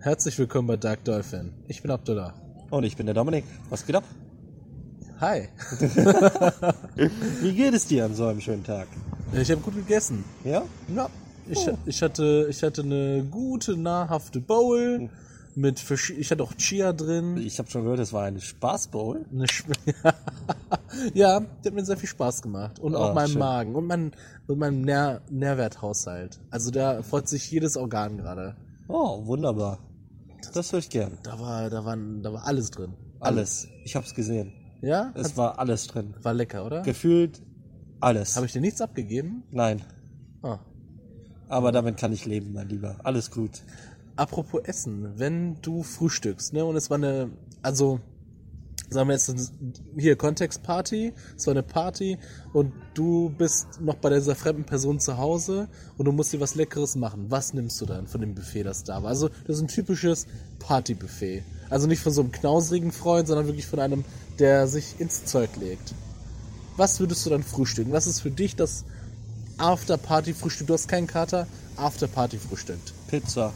Herzlich willkommen bei Dark Dolphin. Ich bin Abdullah. Und ich bin der Dominik. Was geht ab? Hi. Wie geht es dir an so einem schönen Tag? Ich habe gut gegessen. Ja? Ja. Ich, ich, hatte, ich hatte eine gute, nahrhafte Bowl mit ich hatte auch Chia drin. Ich habe schon gehört, es war eine Spaßbowl. Eine Sch- ja, der hat mir sehr viel Spaß gemacht. Und auch Ah, meinem schön. Magen und, mein, und meinem Nähr Nährwerthaushalt. Also da freut sich jedes Organ gerade. Oh, wunderbar. Das höre ich gern. Da war, da waren, da war alles drin. Alles. Ich hab's gesehen. Ja? Es war alles drin. War lecker, oder? Gefühlt alles. Habe ich dir nichts abgegeben? Nein. Ah. Aber damit kann ich leben, mein Lieber. Alles gut. Apropos Essen, wenn du frühstückst, ne, und es war eine, also, sagen wir jetzt hier Kontextparty, es war eine Party und du bist noch bei dieser fremden Person zu Hause und du musst dir was Leckeres machen. Was nimmst du dann von dem Buffet, das da war? Also, das ist ein typisches Partybuffet. Also nicht von so einem knausrigen Freund, sondern wirklich von einem, der sich ins Zeug legt. Was würdest du dann frühstücken? Was ist für dich das After-Party-Frühstück? Du hast keinen Kater, After-Party-Frühstück. Pizza.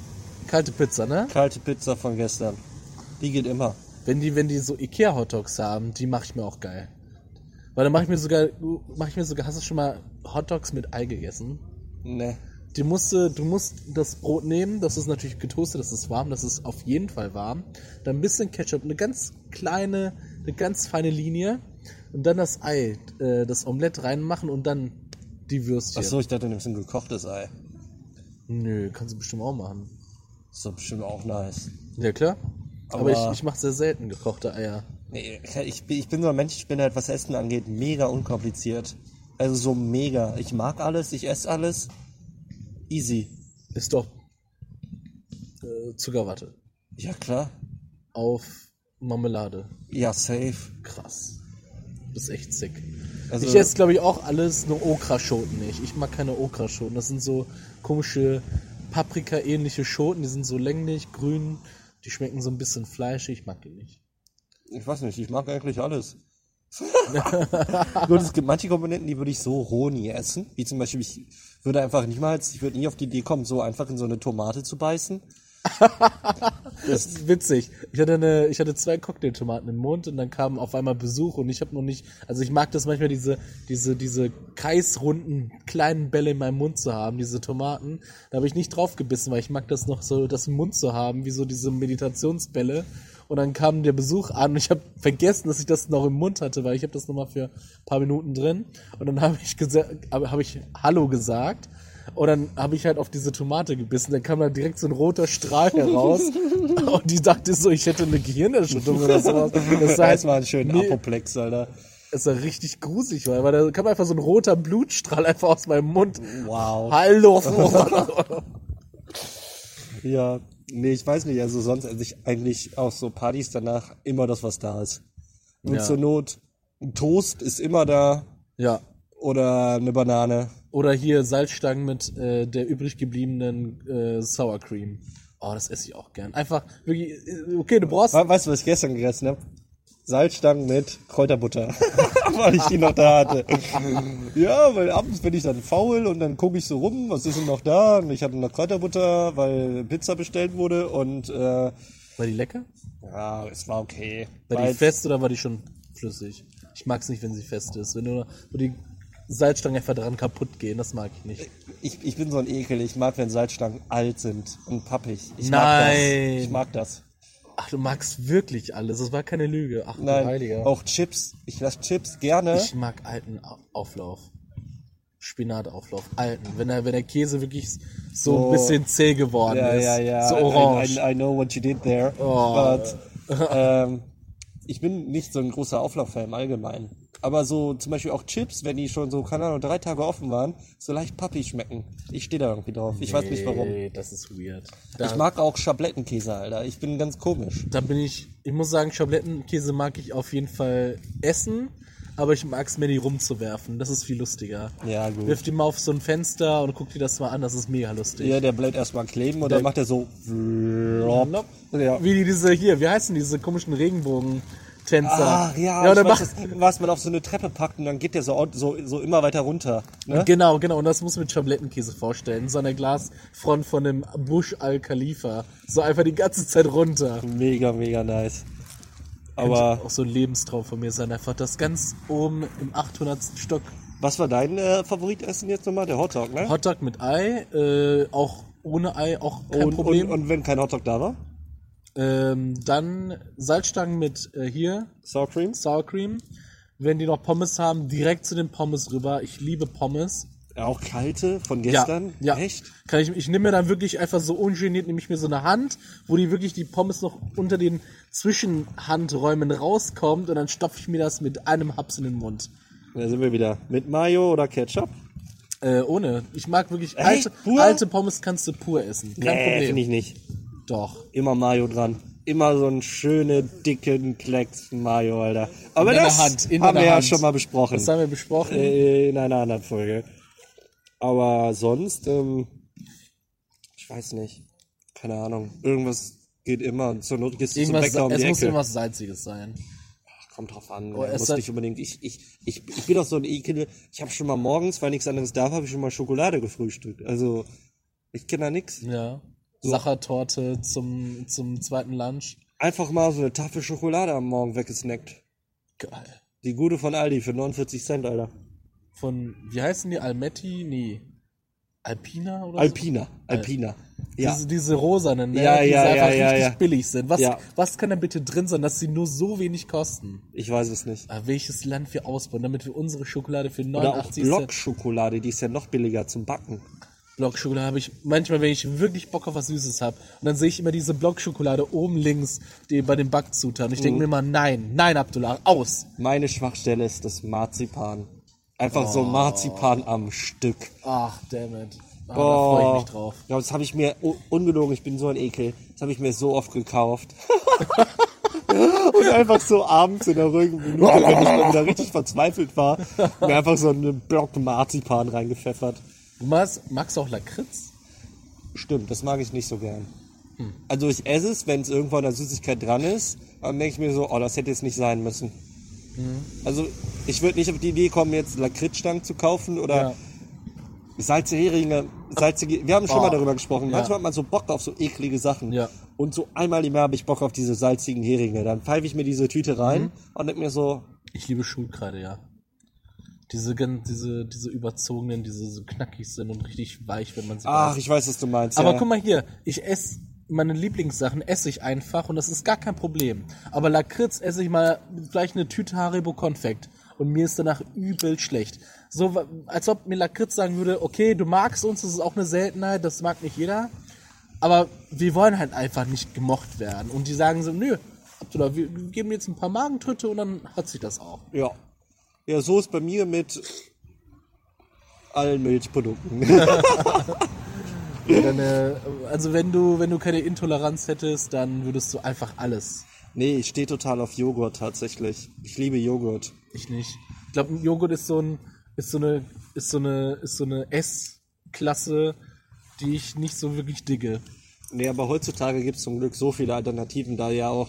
Kalte Pizza, ne? Kalte Pizza von gestern. Die geht immer. Wenn die, wenn die so Ikea Hotdogs haben, die mache ich mir auch geil. Weil dann mache ich mir sogar, mache ich mir sogar, hast du schon mal Hotdogs mit Ei gegessen? Ne. Die musst du, du musst das Brot nehmen, das ist natürlich getoastet, das ist warm, das ist auf jeden Fall warm. Dann ein bisschen Ketchup, eine ganz kleine, eine ganz feine Linie und dann das Ei, äh, das Omelett reinmachen und dann die Würstchen. Achso, ich dachte, du nimmst ein gekochtes Ei. Nö, kannst du bestimmt auch machen. Ist doch bestimmt auch nice. Ja klar. Aber, Aber- ich, ich mache sehr selten gekochte Eier. Nee, ich, bin- ich bin so ein Mensch, ich bin halt, was Essen angeht, mega unkompliziert. Also so mega. Ich mag alles, ich esse alles. Easy. Ist doch äh, Zuckerwatte. Ja, klar. auf Marmelade. Ja, safe. Krass. Das ist echt sick. Also, ich esse, glaube ich, auch alles nur Okraschoten nicht. Ich mag keine Okraschoten. Das sind so komische Paprika-ähnliche Schoten. Die sind so länglich, grün. Die schmecken so ein bisschen fleischig. Ich mag die nicht. ich weiß nicht, ich mag eigentlich alles. Gut, es gibt manche Komponenten, die würde ich so roh nie essen. Wie zum Beispiel, ich würde einfach niemals, ich würde nie auf die Idee kommen, so einfach in so eine Tomate zu beißen. Das ist witzig. Ich hatte eine, ich hatte zwei Cocktailtomaten im Mund und dann kam auf einmal Besuch und ich habe noch nicht, also ich mag das manchmal diese, diese, diese kreisrunden kleinen Bälle in meinem Mund zu haben, diese Tomaten. Da habe ich nicht drauf gebissen, weil ich mag das noch so, das im Mund zu haben, wie so diese Meditationsbälle. Und dann kam der Besuch an und ich habe vergessen, dass ich das noch im Mund hatte, weil ich habe das noch mal für ein paar Minuten drin. Und dann habe ich habe ich Hallo gesagt. Und dann habe ich halt auf diese Tomate gebissen. Dann kam da direkt so ein roter Strahl heraus. und die dachte so, ich hätte eine Gehirnerschütterung oder sowas. Das Das halt war ein schöner nee, Apoplex, Alter. es sah richtig gruselig, weil, weil da kam einfach so ein roter Blutstrahl einfach aus meinem Mund. Wow. Hallo. Ja, nee, ich weiß nicht, also sonst esse ich eigentlich auch so Partys danach immer das, was da ist. Und Ja. zur Not, ein Toast ist immer da ja. oder eine Banane. Oder hier Salzstangen mit äh, der übrig gebliebenen äh, Sour Cream. Oh, das esse ich auch gern. Einfach wirklich, äh, okay, du brauchst. We- Weißt du, was ich gestern gegessen habe? Salzstangen mit Kräuterbutter, weil ich die noch da hatte. ja, weil abends bin ich dann faul und dann gucke ich so rum, was ist denn noch da? Und ich hatte noch Kräuterbutter, weil Pizza bestellt wurde und äh, War die lecker? ja, es war okay. War die fest oder war die schon flüssig? Ich mag's nicht, wenn sie fest ist. Wenn du, wo die Salzstangen einfach dran kaputt gehen, das mag ich nicht. Ich, ich bin so ein Ekel. Ich mag, wenn Salzstangen alt sind und pappig. Ich Nein. mag das. Ich mag das. Ach, du magst wirklich alles. Das war keine Lüge. Ach, Nein, Heiliger. auch Chips. Ich lasse Chips gerne. Ich mag alten Au- Auflauf. Spinatauflauf. Alten. Wenn der, wenn der Käse wirklich so, So- ein bisschen zäh geworden ja, ist. ja, ja. So orange. I, I, I know what you did there. Oh. But, ähm, ich bin nicht so ein großer Auflauffan im Allgemeinen. Aber so zum Beispiel auch Chips, wenn die schon so, keine Ahnung, drei Tage offen waren, so leicht pappig schmecken. Ich stehe da irgendwie drauf. Ich weiß nicht warum. Nee, das ist weird. Da, Ich mag auch Schablettenkäse, Alter. Ich bin ganz komisch. da bin ich, ich muss sagen, Schablettenkäse mag ich auf jeden Fall essen, aber ich mag's mir die rumzuwerfen. Das ist viel lustiger. Ja, gut. Wirf die mal auf so ein Fenster und guck dir das mal an, das ist mega lustig. Ja, der bleibt erstmal kleben und Der- dann macht er so. Ja. Wie die diese hier, wie heißen diese komischen Regenbogen? Tänzer. Ach ja, ja und dann weiß, das, was man auf so eine Treppe packt und dann geht der so, so, so immer weiter runter. Ne? Genau, genau. Und das muss man mit Schablettenkäse vorstellen. So eine Glasfront von einem Bush Al Khalifa. So einfach die ganze Zeit runter. Mega, mega nice. Aber auch so ein Lebenstraum von mir sein. Einfach das ganz oben im 800. Stock. was war dein äh, Favoritessen jetzt nochmal? Der Hotdog, ne? Hotdog mit Ei, äh, auch ohne Ei, auch kein und, Problem. Und, und wenn kein Hotdog da war? Ähm, dann Salzstangen mit äh, hier, Sour Cream? Sour Cream. Wenn die noch Pommes haben, direkt zu den Pommes rüber. Ich liebe Pommes. Auch kalte von gestern? Ja, ja. Echt? Kann ich, ich nehme mir dann wirklich einfach so ungeniert, nehme ich mir so eine Hand, wo die wirklich die Pommes noch unter den Zwischenhandräumen rauskommt und dann stopfe ich mir das mit einem Haps in den Mund. Da sind wir wieder. Mit Mayo oder Ketchup? Äh, ohne. Ich mag wirklich Echt? alte, Pur? alte Pommes kannst du pur essen. Kein nee, Problem. finde ich nicht. Doch. Immer Mayo dran. Immer so einen schönen, dicken Klecks Mayo, Alter. Aber das Hand, haben wir ja Hand. schon mal besprochen. Das haben wir besprochen. Äh, in einer anderen Folge. Aber sonst, ähm, ich weiß nicht. Keine Ahnung. Irgendwas geht immer. Und zur Not gehst du zum irgendwas, Bäcker um es muss irgendwas Salziges sein. Kommt drauf an. Oh, ja, muss nicht unbedingt. Ich, ich, ich, ich bin auch so ein Ekel. Ich habe schon mal morgens, weil nichts anderes da war, habe ich schon mal Schokolade gefrühstückt. Also, ich kenne da nix. Ja. Sachertorte zum, zum zweiten Lunch. Einfach mal so eine Tafel Schokolade am Morgen weggesnackt. Geil. Die gute von Aldi für 49 Cent, Alter. Von, wie heißen die? Almetti? Nee. Alpina oder Alpina. Alpina. so? Ja. Diese, diese rosanen, ne? Ja, die ja, einfach ja, richtig ja. billig sind. Was, Ja. was kann da bitte drin sein, dass sie nur so wenig kosten? Ich weiß es nicht. Ah, welches Land wir ausbauen, damit wir unsere Schokolade für Oder auch 89 Cent. Blockschokolade, die ist ja noch billiger zum Backen. Blockschokolade habe ich manchmal, wenn ich wirklich Bock auf was Süßes habe. Und dann sehe ich immer diese Blockschokolade oben links die, bei den Backzutaten. Ich Mhm. denke mir immer, nein, nein, Abdullah, aus. Meine Schwachstelle ist das Marzipan. Einfach Oh. so Marzipan am Stück. Ach, damn it. Ah, Da freue ich mich drauf. Ja, das habe ich mir, oh, ungelogen, ich bin so ein Ekel, das habe ich mir so oft gekauft. Und einfach so abends in der ruhigen Minute, wenn ich mal wieder richtig verzweifelt war, mir einfach so einen Block Marzipan reingepfeffert. Du magst, magst du auch Lakritz? Stimmt, das mag ich nicht so gern. Hm. Also ich esse es, wenn es irgendwo an der Süßigkeit dran ist, dann denke ich mir so, oh, das hätte jetzt nicht sein müssen. Hm. Also ich würde nicht auf die Idee kommen, jetzt Lakritzstangen zu kaufen oder Ja. salzige Heringe, salzige, wir haben schon Oh. mal darüber gesprochen. Ja. Manchmal hat man so Bock auf so eklige Sachen. Ja. Und so einmal im Jahr habe ich Bock auf diese salzigen Heringe. Dann pfeife ich mir diese Tüte rein Mhm. und denke mir so, Ich liebe Schulkreide, ja. Diese, diese, diese überzogenen, diese so knackig sind und richtig weich, wenn man sie ach, beißt. ich weiß, was du meinst. Aber ja. guck mal hier, ich esse meine Lieblingssachen esse ich einfach und das ist gar kein Problem. Aber Lakritz esse ich mal vielleicht eine Tüte Haribo Konfekt und mir ist danach übel schlecht. So, als ob mir Lakritz sagen würde, okay, du magst uns, das ist auch eine Seltenheit, das mag nicht jeder. Aber wir wollen halt einfach nicht gemocht werden. Und die sagen so, nö, Abdullah, wir geben jetzt ein paar Magentritte und dann hat sich das auch. Ja. Ja, so ist bei mir mit allen Milchprodukten. Deine, also wenn du, wenn du keine Intoleranz hättest, dann würdest du einfach alles. nee, ich stehe total auf Joghurt tatsächlich. Ich liebe Joghurt. Ich nicht. Ich glaube, Joghurt ist so ein, ist so eine, ist so eine, ist so eine S-Klasse, die ich nicht so wirklich digge. Nee, aber heutzutage gibt es zum Glück so viele Alternativen, da ja auch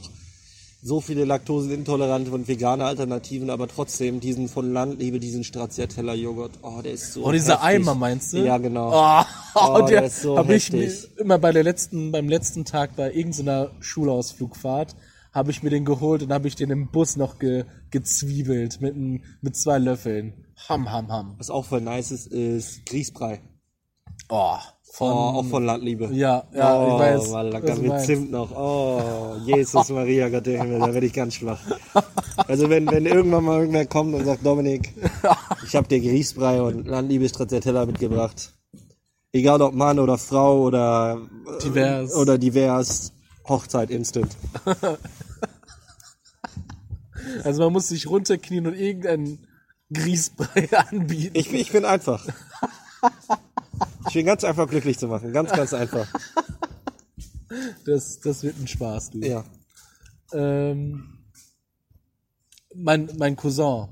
so viele laktoseintolerante und vegane Alternativen, aber trotzdem diesen von Landliebe, diesen Stracciatella-Joghurt. Oh, der ist so Oh, dieser heftig. Eimer meinst du? Ja, genau. Oh, Oh, der, der ist so hab ich mir immer bei der letzten, beim letzten Tag bei irgendeiner Schulausflugfahrt habe ich mir den geholt und habe ich den im Bus noch ge, gezwiebelt mit, mit zwei Löffeln. Ham, ham, ham. Was auch voll nice ist, ist Grießbrei. Oh, von, Oh, auch von Landliebe. Ja, ja, oh, ich weiß, Mal, was lecker du mit. Zimt noch. Oh, Jesus Maria, Gott der Himmel, da werde ich ganz schwach. Also wenn, wenn irgendwann mal irgendwer kommt und sagt, Dominik, ich habe dir Grießbrei und Landliebe Stracciatella mitgebracht. Egal ob Mann oder Frau oder äh, Divers. oder divers, Hochzeit instant. Also man muss sich runterknien und irgendeinen Grießbrei anbieten. Ich, ich bin einfach. Ich bin ganz einfach glücklich zu machen, ganz, ganz einfach. Das, das wird ein Spaß, du. Ja. Ähm, mein, mein Cousin,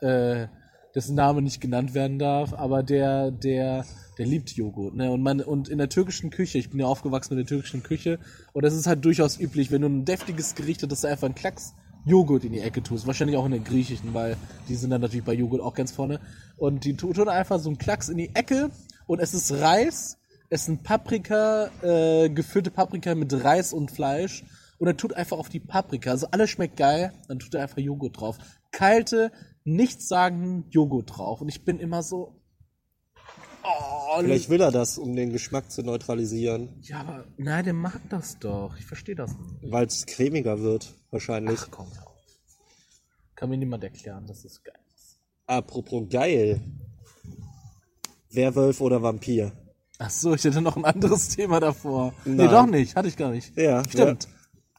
äh, dessen Name nicht genannt werden darf, aber der, der, der liebt Joghurt, ne? Und man, und in der türkischen Küche, ich bin ja aufgewachsen mit der türkischen Küche, und das ist halt durchaus üblich, wenn du ein deftiges Gericht hast, dass du einfach einen Klacks Joghurt in die Ecke tust. Wahrscheinlich auch in der griechischen, weil die sind dann natürlich bei Joghurt auch ganz vorne. Und die tu- tun einfach so einen Klacks in die Ecke und es ist Reis, es sind Paprika, äh, gefüllte Paprika mit Reis und Fleisch. Und er tut einfach auf die Paprika. Also alles schmeckt geil, dann tut er einfach Joghurt drauf. Kalte, nichtssagenden Joghurt drauf. Und ich bin immer so. Oh, Vielleicht will er das, um den Geschmack zu neutralisieren, ja, aber nein, der macht das doch. Ich verstehe das nicht. weil es cremiger wird, wahrscheinlich. Ach komm. Kann mir niemand erklären, das ist geil. Apropos geil. Werwolf oder Vampir? Ach so, ich hätte noch ein anderes Thema davor. Nee, Nein. doch nicht. Hatte ich gar nicht. Ja, Stimmt.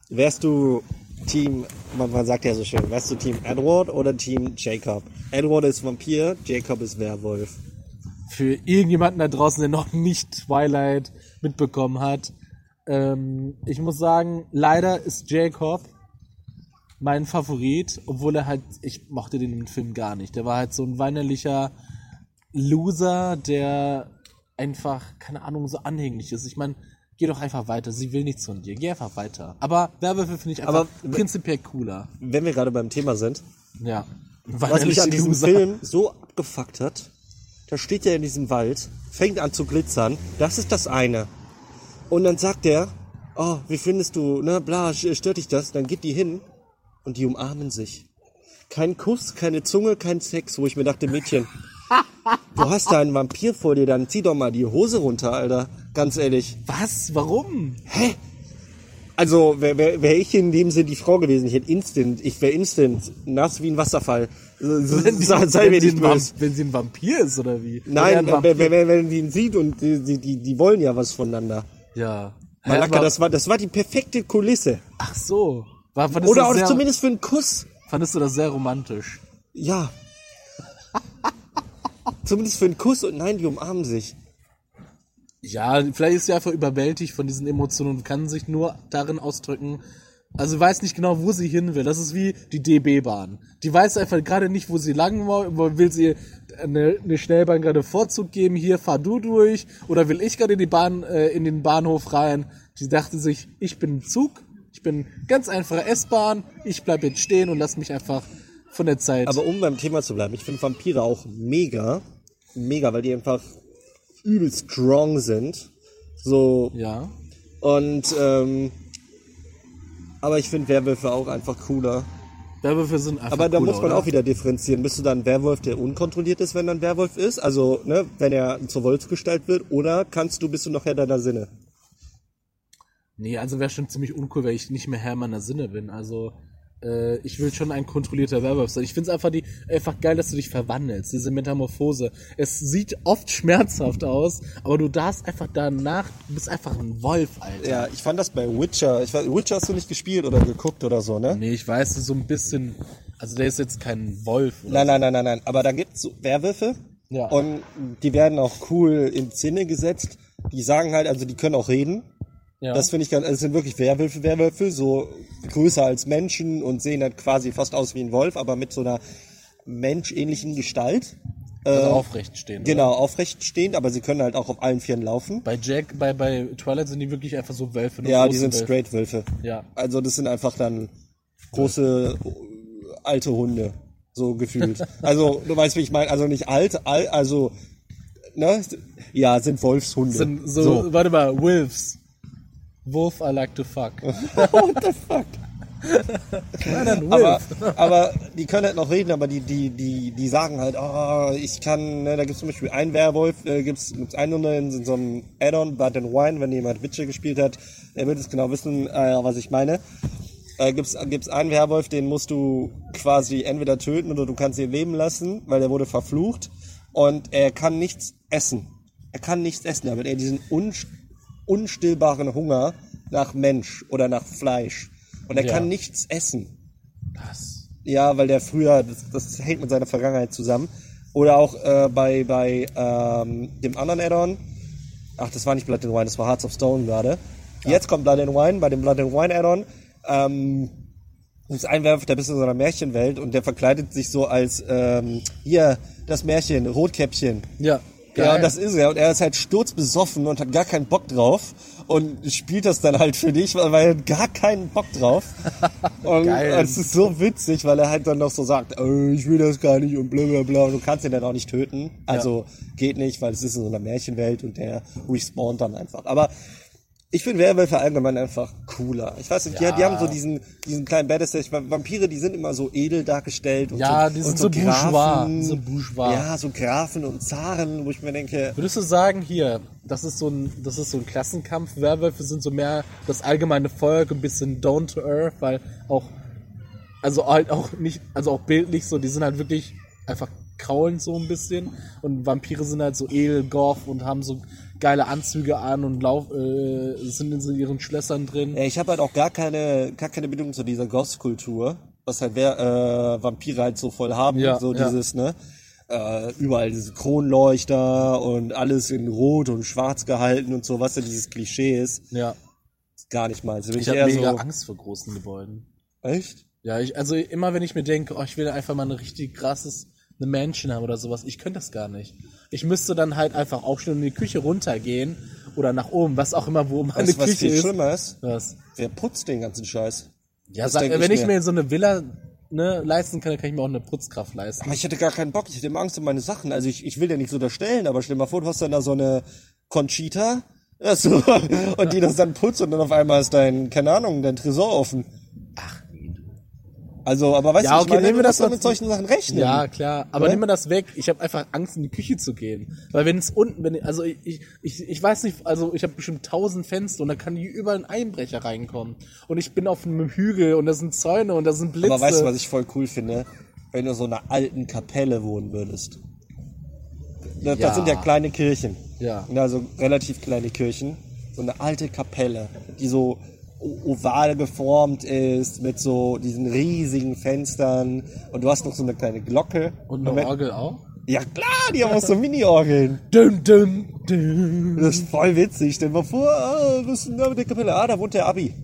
Wär, wärst du Team, man, man sagt ja so schön, wärst du Team Edward oder Team Jacob? Edward ist Vampir, Jacob ist Werwolf. Für irgendjemanden da draußen, der noch nicht Twilight mitbekommen hat. Ähm, ich muss sagen, leider ist Jacob mein Favorit, obwohl er halt, ich mochte den Film gar nicht. Der war halt so ein weinerlicher Loser, der einfach, keine Ahnung, so anhänglich ist. Ich meine, geh doch einfach weiter. Sie will nichts von dir. Geh einfach weiter. Aber Werwölfe finde ich einfach Aber- prinzipiell cooler. Wenn wir gerade beim Thema sind, Ja. was mich an diesem Loser. Film so abgefuckt hat, da steht er in diesem Wald, fängt an zu glitzern, das ist das eine. Und dann sagt er, oh, wie findest du, ne, bla, stört dich das? Dann geht die hin und die umarmen sich. Kein Kuss, keine Zunge, kein Sex, wo ich mir dachte, Mädchen, du hast da einen Vampir vor dir, dann zieh doch mal die Hose runter, Alter. Ganz ehrlich. Was? Warum? Also, wäre wär, wär ich in dem Sinn die Frau gewesen, ich hätte instant, ich wäre instant nass wie ein Wasserfall. Wenn, die, sei mir sie nicht böse. wenn sie ein Vampir ist, oder wie? Nein, wenn, wenn, wenn, die ihn sieht und die, die, die, wollen ja was voneinander. Ja. Hä, Malaka, das war, das war die perfekte Kulisse. Ach so. War, Oder auch sehr, zumindest für einen Kuss. fandest du das sehr romantisch? Ja. Zumindest für einen Kuss und nein, die umarmen sich. Ja, vielleicht ist sie einfach überwältigt von diesen Emotionen und kann sich nur darin ausdrücken. Also weiß nicht genau, wo sie hin will. Das ist wie die DB-Bahn. Die weiß einfach gerade nicht, wo sie lang will. Will sie eine, eine Schnellbahn gerade Vorzug geben? Hier fahr du durch. Oder will ich gerade in die Bahn, äh, in den Bahnhof rein? Die dachte sich, ich bin ein Zug. Ich bin ganz einfacher S-Bahn. Ich bleib jetzt stehen und lass mich einfach von der Zeit. Aber um beim Thema zu bleiben, ich finde Vampire auch mega, mega, weil die einfach übel strong sind. So, ja. und, ähm, aber ich finde Werwölfe auch einfach cooler. Werwölfe sind einfach Aber da cooler, muss man oder? auch wieder differenzieren. Bist du dann ein Werwolf, der unkontrolliert ist, wenn er ein Werwolf ist? Also, ne, wenn er zur Wolfsgestalt wird? Oder kannst du, bist du noch Herr deiner Sinne? Nee, also wäre schon ziemlich uncool, wenn ich nicht mehr Herr meiner Sinne bin. Also äh, ich will schon ein kontrollierter Werwolf sein. Ich finde es einfach, die, einfach geil, dass du dich verwandelst, diese Metamorphose. Es sieht oft schmerzhaft aus, aber du darfst einfach danach, du bist einfach ein Wolf, Alter. Ja, ich fand das bei Witcher. Ich weiß, Witcher hast du nicht gespielt oder geguckt oder so, ne? Nee, ich weiß, so ein bisschen, also der ist jetzt kein Wolf. Oder Nein, nein, nein, nein, nein. Aber da gibt's so Werwölfe. Ja. Und die werden auch cool in Szene gesetzt. Die sagen halt, also die können auch reden. Ja. Das finde ich ganz, also es sind wirklich Werwölfe, Werwölfe, so größer als Menschen und sehen halt quasi fast aus wie ein Wolf, aber mit so einer menschähnlichen Gestalt. also aufrecht stehen. Oder? Genau, aufrecht stehend, aber sie können halt auch auf allen Vieren laufen. Bei Jack, bei, bei Twilight sind die wirklich einfach so Wölfe. Ja, die sind Wölfe. straight Wölfe. Ja. Also das sind einfach dann große äh, alte Hunde, so gefühlt. also du weißt, wie ich meine, also nicht alt, alt also ne? Ja, sind Wolfshunde. Sind so, warte mal, Wolves. Wolf I like to fuck. What the fuck? Aber, aber die können halt noch reden, aber die, die, die, die sagen halt, oh, ich kann, ne, da gibt's zum Beispiel einen Werwolf, äh, gibt's, gibt's einen in so einem Add-on, Blood and Wine, wenn jemand Witcher gespielt hat, der wird es genau wissen, äh, was ich meine. Äh, gibt's, gibt's einen Werwolf, den musst du quasi entweder töten oder du kannst ihn leben lassen, weil der wurde verflucht und er kann nichts essen. Er kann nichts essen, damit er diesen unst unstillbaren Hunger nach Mensch oder nach Fleisch. Und er Ja. kann nichts essen. Was? Ja, weil der früher, das, das hängt mit seiner Vergangenheit zusammen. Oder auch äh, bei, bei ähm, dem anderen Add-on. Ach, das war nicht Blood and Wine, das war Hearts of Stone gerade. Jetzt kommt Blood and Wine, bei dem Blood and Wine Add-on. Ähm, ist ein der bist in so einer Märchenwelt und der verkleidet sich so als, ähm, hier, das Märchen, Rotkäppchen. Ja. Ja, und das ist er. Und er ist halt sturzbesoffen und hat gar keinen Bock drauf. Und spielt das dann halt für dich, weil er hat gar keinen Bock drauf. Und Geil. es ist so witzig, weil er halt dann noch so sagt, äh, ich will das gar nicht und bla bla bla. Und du kannst ihn dann auch nicht töten. Also geht nicht, weil es ist in so einer Märchenwelt und der respawnt dann einfach. Aber ich finde Werwölfe allgemein einfach cooler. Ich weiß nicht, die, die haben so diesen, diesen kleinen Badass. Ich- Vampire, die sind immer so edel dargestellt. Und Ja, so, die und sind so bourgeois, so bourgeois. Ja, so Grafen und Zaren, wo ich mir denke, Würdest du sagen, hier, das ist so ein, das ist so ein Klassenkampf. Werwölfe sind so mehr das allgemeine Volk, ein bisschen down to earth, weil auch, also halt auch nicht, also auch bildlich so, die sind halt wirklich einfach kraulen so ein bisschen. Und Vampire sind halt so edel, goth und haben so geile Anzüge an und lauf, äh, sind in so ihren Schlössern drin. Ich habe halt auch gar keine, gar keine Bindung zu dieser Ghost-Kultur, was halt wer, äh, Vampire halt so voll haben, Ja, so ja. dieses, ne? Äh, überall diese Kronleuchter und alles in Rot und Schwarz gehalten und so, was ja dieses Klischee ist. Ja. Gar nicht mal. Also bin Ich ich habe mega so. Angst vor großen Gebäuden. Echt? Ja, ich, also immer wenn ich mir denke, oh, ich will einfach mal eine richtig krasses, eine Mansion haben oder sowas, ich könnte das gar nicht. Ich müsste dann halt einfach aufstehen und in die Küche runtergehen oder nach oben, was auch immer, wo meine Weißt du, was Küche viel ist. schlimmer ist? Was? Wer putzt den ganzen Scheiß? Ja, sag, wenn ich mir. mir so eine Villa ne, leisten kann, dann kann ich mir auch eine Putzkraft leisten. Aber ich hätte gar keinen Bock, ich hätte immer Angst um meine Sachen. Also ich, ich will dir nicht so unterstellen, aber stell dir mal vor, du hast dann da so eine Conchita also, und die das dann putzt und dann auf einmal ist dein, keine Ahnung, dein Tresor offen. Also, aber weißt Ja, du, okay, ich meine, nehmen wir das mit solchen Sachen rechnen. Ja, klar. Aber Oder? nimm mir das weg. Ich habe einfach Angst, in die Küche zu gehen. Weil wenn es unten, wenn also ich, ich, ich, ich weiß nicht, also ich habe bestimmt tausend Fenster und da kann hier überall ein Einbrecher reinkommen. Und ich bin auf einem Hügel und da sind Zäune und da sind Blitze. Aber weißt du, was ich voll cool finde? Wenn du so in einer alten Kapelle wohnen würdest. Das, Ja. das sind ja kleine Kirchen. Ja. Also relativ kleine Kirchen. So eine alte Kapelle, die so oval geformt ist, mit so diesen riesigen Fenstern. Und du hast noch so eine kleine Glocke. Und eine Orgel auch? Ja klar, die haben auch so Mini-Orgeln. Dum, dum, dum. Das ist voll witzig. Stell dir mal vor, ah, was ist denn da mit der Kapelle? Ah, da wohnt der Abi.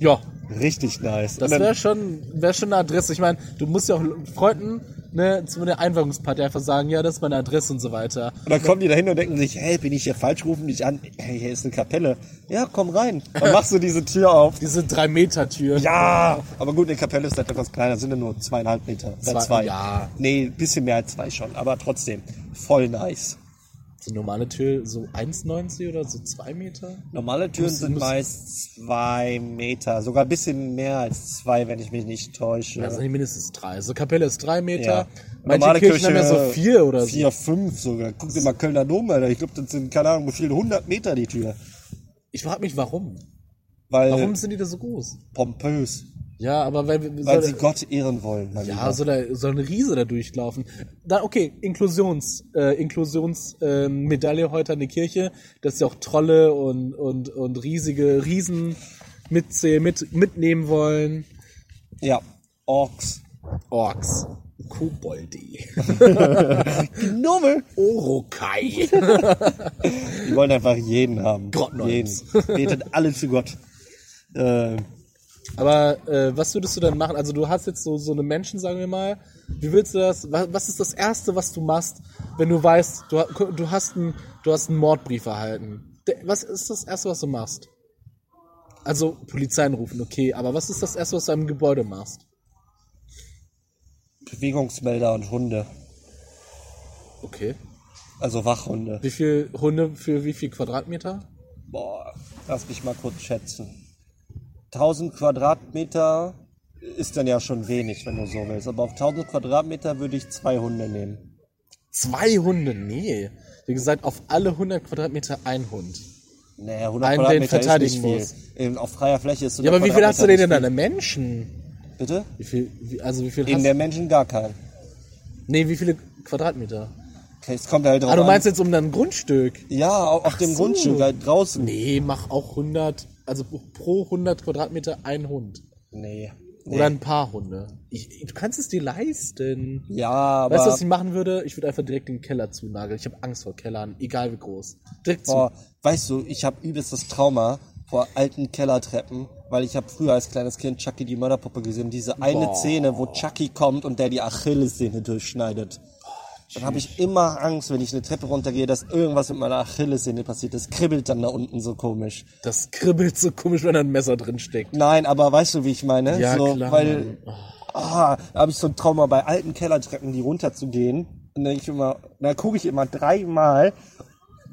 Ja, Richtig nice. das wäre schon, wär schon eine Adresse. Ich meine, du musst ja auch Freunden ne, zu der Einweihungsparty einfach sagen, ja, das ist meine Adresse und so weiter. Und dann kommen die da hin und denken sich, hey, bin ich hier falsch, rufen dich an. Hey, hier ist eine Kapelle. Ja, komm rein. Dann machst du diese Tür auf. Diese 3-Meter-Tür. Ja! Aber gut, eine Kapelle ist halt etwas kleiner, sind ja nur zweieinhalb Meter. Zwei- zwei. ja. Nee, bisschen mehr als zwei schon, aber trotzdem. Voll nice. So normale Tür, so 1,90 oder so 2 Meter? Normale Türen sind meist zwei Meter, sogar ein bisschen mehr als zwei, wenn ich mich nicht täusche. Also nicht mindestens drei. So Kapelle ist drei Meter. Ja. Manche Normale Kirchen Kirche haben ja so vier oder so. Vier, fünf sogar. Guck dir mal Kölner Dom, Alter. Ich glaube, das sind, keine Ahnung, wie viele hundert Meter die Tür. Ich frage mich, warum? Weil Warum sind die da so groß? pompös. Ja, aber weil, Weil sie Gott ehren wollen, mein ja, soll, da, soll ein Riese da durchlaufen. Da, okay, Inklusions, äh, Inklusions ähm, Medaille heute an die Kirche, dass sie auch Trolle und, und, und riesige Riesen mitzählen, mit, mitnehmen wollen. Ja. Orks. Orks. Koboldi. Gnome. Orokai. Die wollen einfach jeden haben. Gott jeden. Betet alle zu Gott. Äh, Aber äh, was würdest du dann machen? Also du hast jetzt so, so eine Menschen, sagen wir mal. Wie willst du das? Was, was ist das Erste, was du machst, wenn du weißt, du, du, hast, einen, du hast einen Mordbrief erhalten? Was ist das Erste, was du machst? Also Polizei anrufen, okay. Aber was ist das Erste, was du am Gebäude machst? Bewegungsmelder und Hunde. Okay. Also Wachhunde. Wie viel Hunde für wie viel Quadratmeter? Boah, lass mich mal kurz schätzen. 1000 Quadratmeter ist dann ja schon wenig, wenn du so willst. Aber auf 1000 Quadratmeter würde ich zwei Hunde nehmen. Zwei Hunde? Nee. Wie gesagt, auf alle 100 Quadratmeter ein Hund. Nee, 100 Einen, den Quadratmeter ist nicht viel. Eben auf freier Fläche ist 100 Ja, aber wie viel hast du denn nicht an Menschen? Bitte? Wie viel, wie, also wie viel In der Menschen gar keinen. Nee, wie viele Quadratmeter? Okay, es kommt halt drauf Ah, du an. meinst jetzt um dein Grundstück? Ja, auf, auf dem so. Grundstück, halt draußen. Nee, mach auch 100, also pro 100 Quadratmeter ein Hund. Nee. Oder ein paar Hunde. Ich, du kannst es dir leisten. Ja, aber. Weißt du, was ich machen würde? Ich würde einfach direkt den Keller zunageln. Ich habe Angst vor Kellern, egal wie groß. Direkt zu. Boah, weißt du, ich habe übelst das Trauma vor alten Kellertreppen, weil ich habe früher als kleines Kind Chucky die Mörderpuppe gesehen. Diese eine Boah. Szene, wo Chucky kommt und der die Achillessehne durchschneidet. Dann habe ich immer Angst, wenn ich eine Treppe runtergehe, dass irgendwas mit meiner Achillessehne passiert. Das kribbelt dann da unten so komisch. Das kribbelt so komisch, wenn da ein Messer drin steckt. Nein, aber weißt du, wie ich meine? Ja, so, klar, Weil, ah, da habe ich so ein Trauma bei alten Kellertreppen, die runterzugehen. Und dann denk ich immer, da gucke ich immer dreimal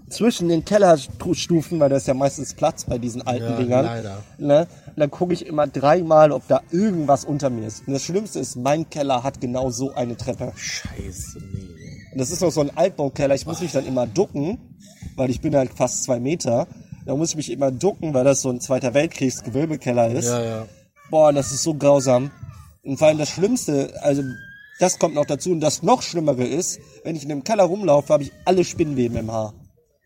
zwischen den Kellerstufen, weil da ist ja meistens Platz bei diesen alten Ja, Dingern. leider. Ne? Und dann gucke ich immer dreimal, ob da irgendwas unter mir ist. Und das Schlimmste ist, mein Keller hat genau so eine Treppe. Scheiße, nee. Das ist noch so ein Altbaukeller. Ich muss mich dann immer ducken, weil ich bin halt fast zwei Meter. Da muss ich mich immer ducken, weil das so ein Zweiter Weltkriegs-Gewölbekeller ist. Ja, ja. Boah, das ist so grausam. Und vor allem das Schlimmste, also das kommt noch dazu. Und das noch Schlimmere ist, wenn ich in dem Keller rumlaufe, habe ich alle Spinnweben im Haar.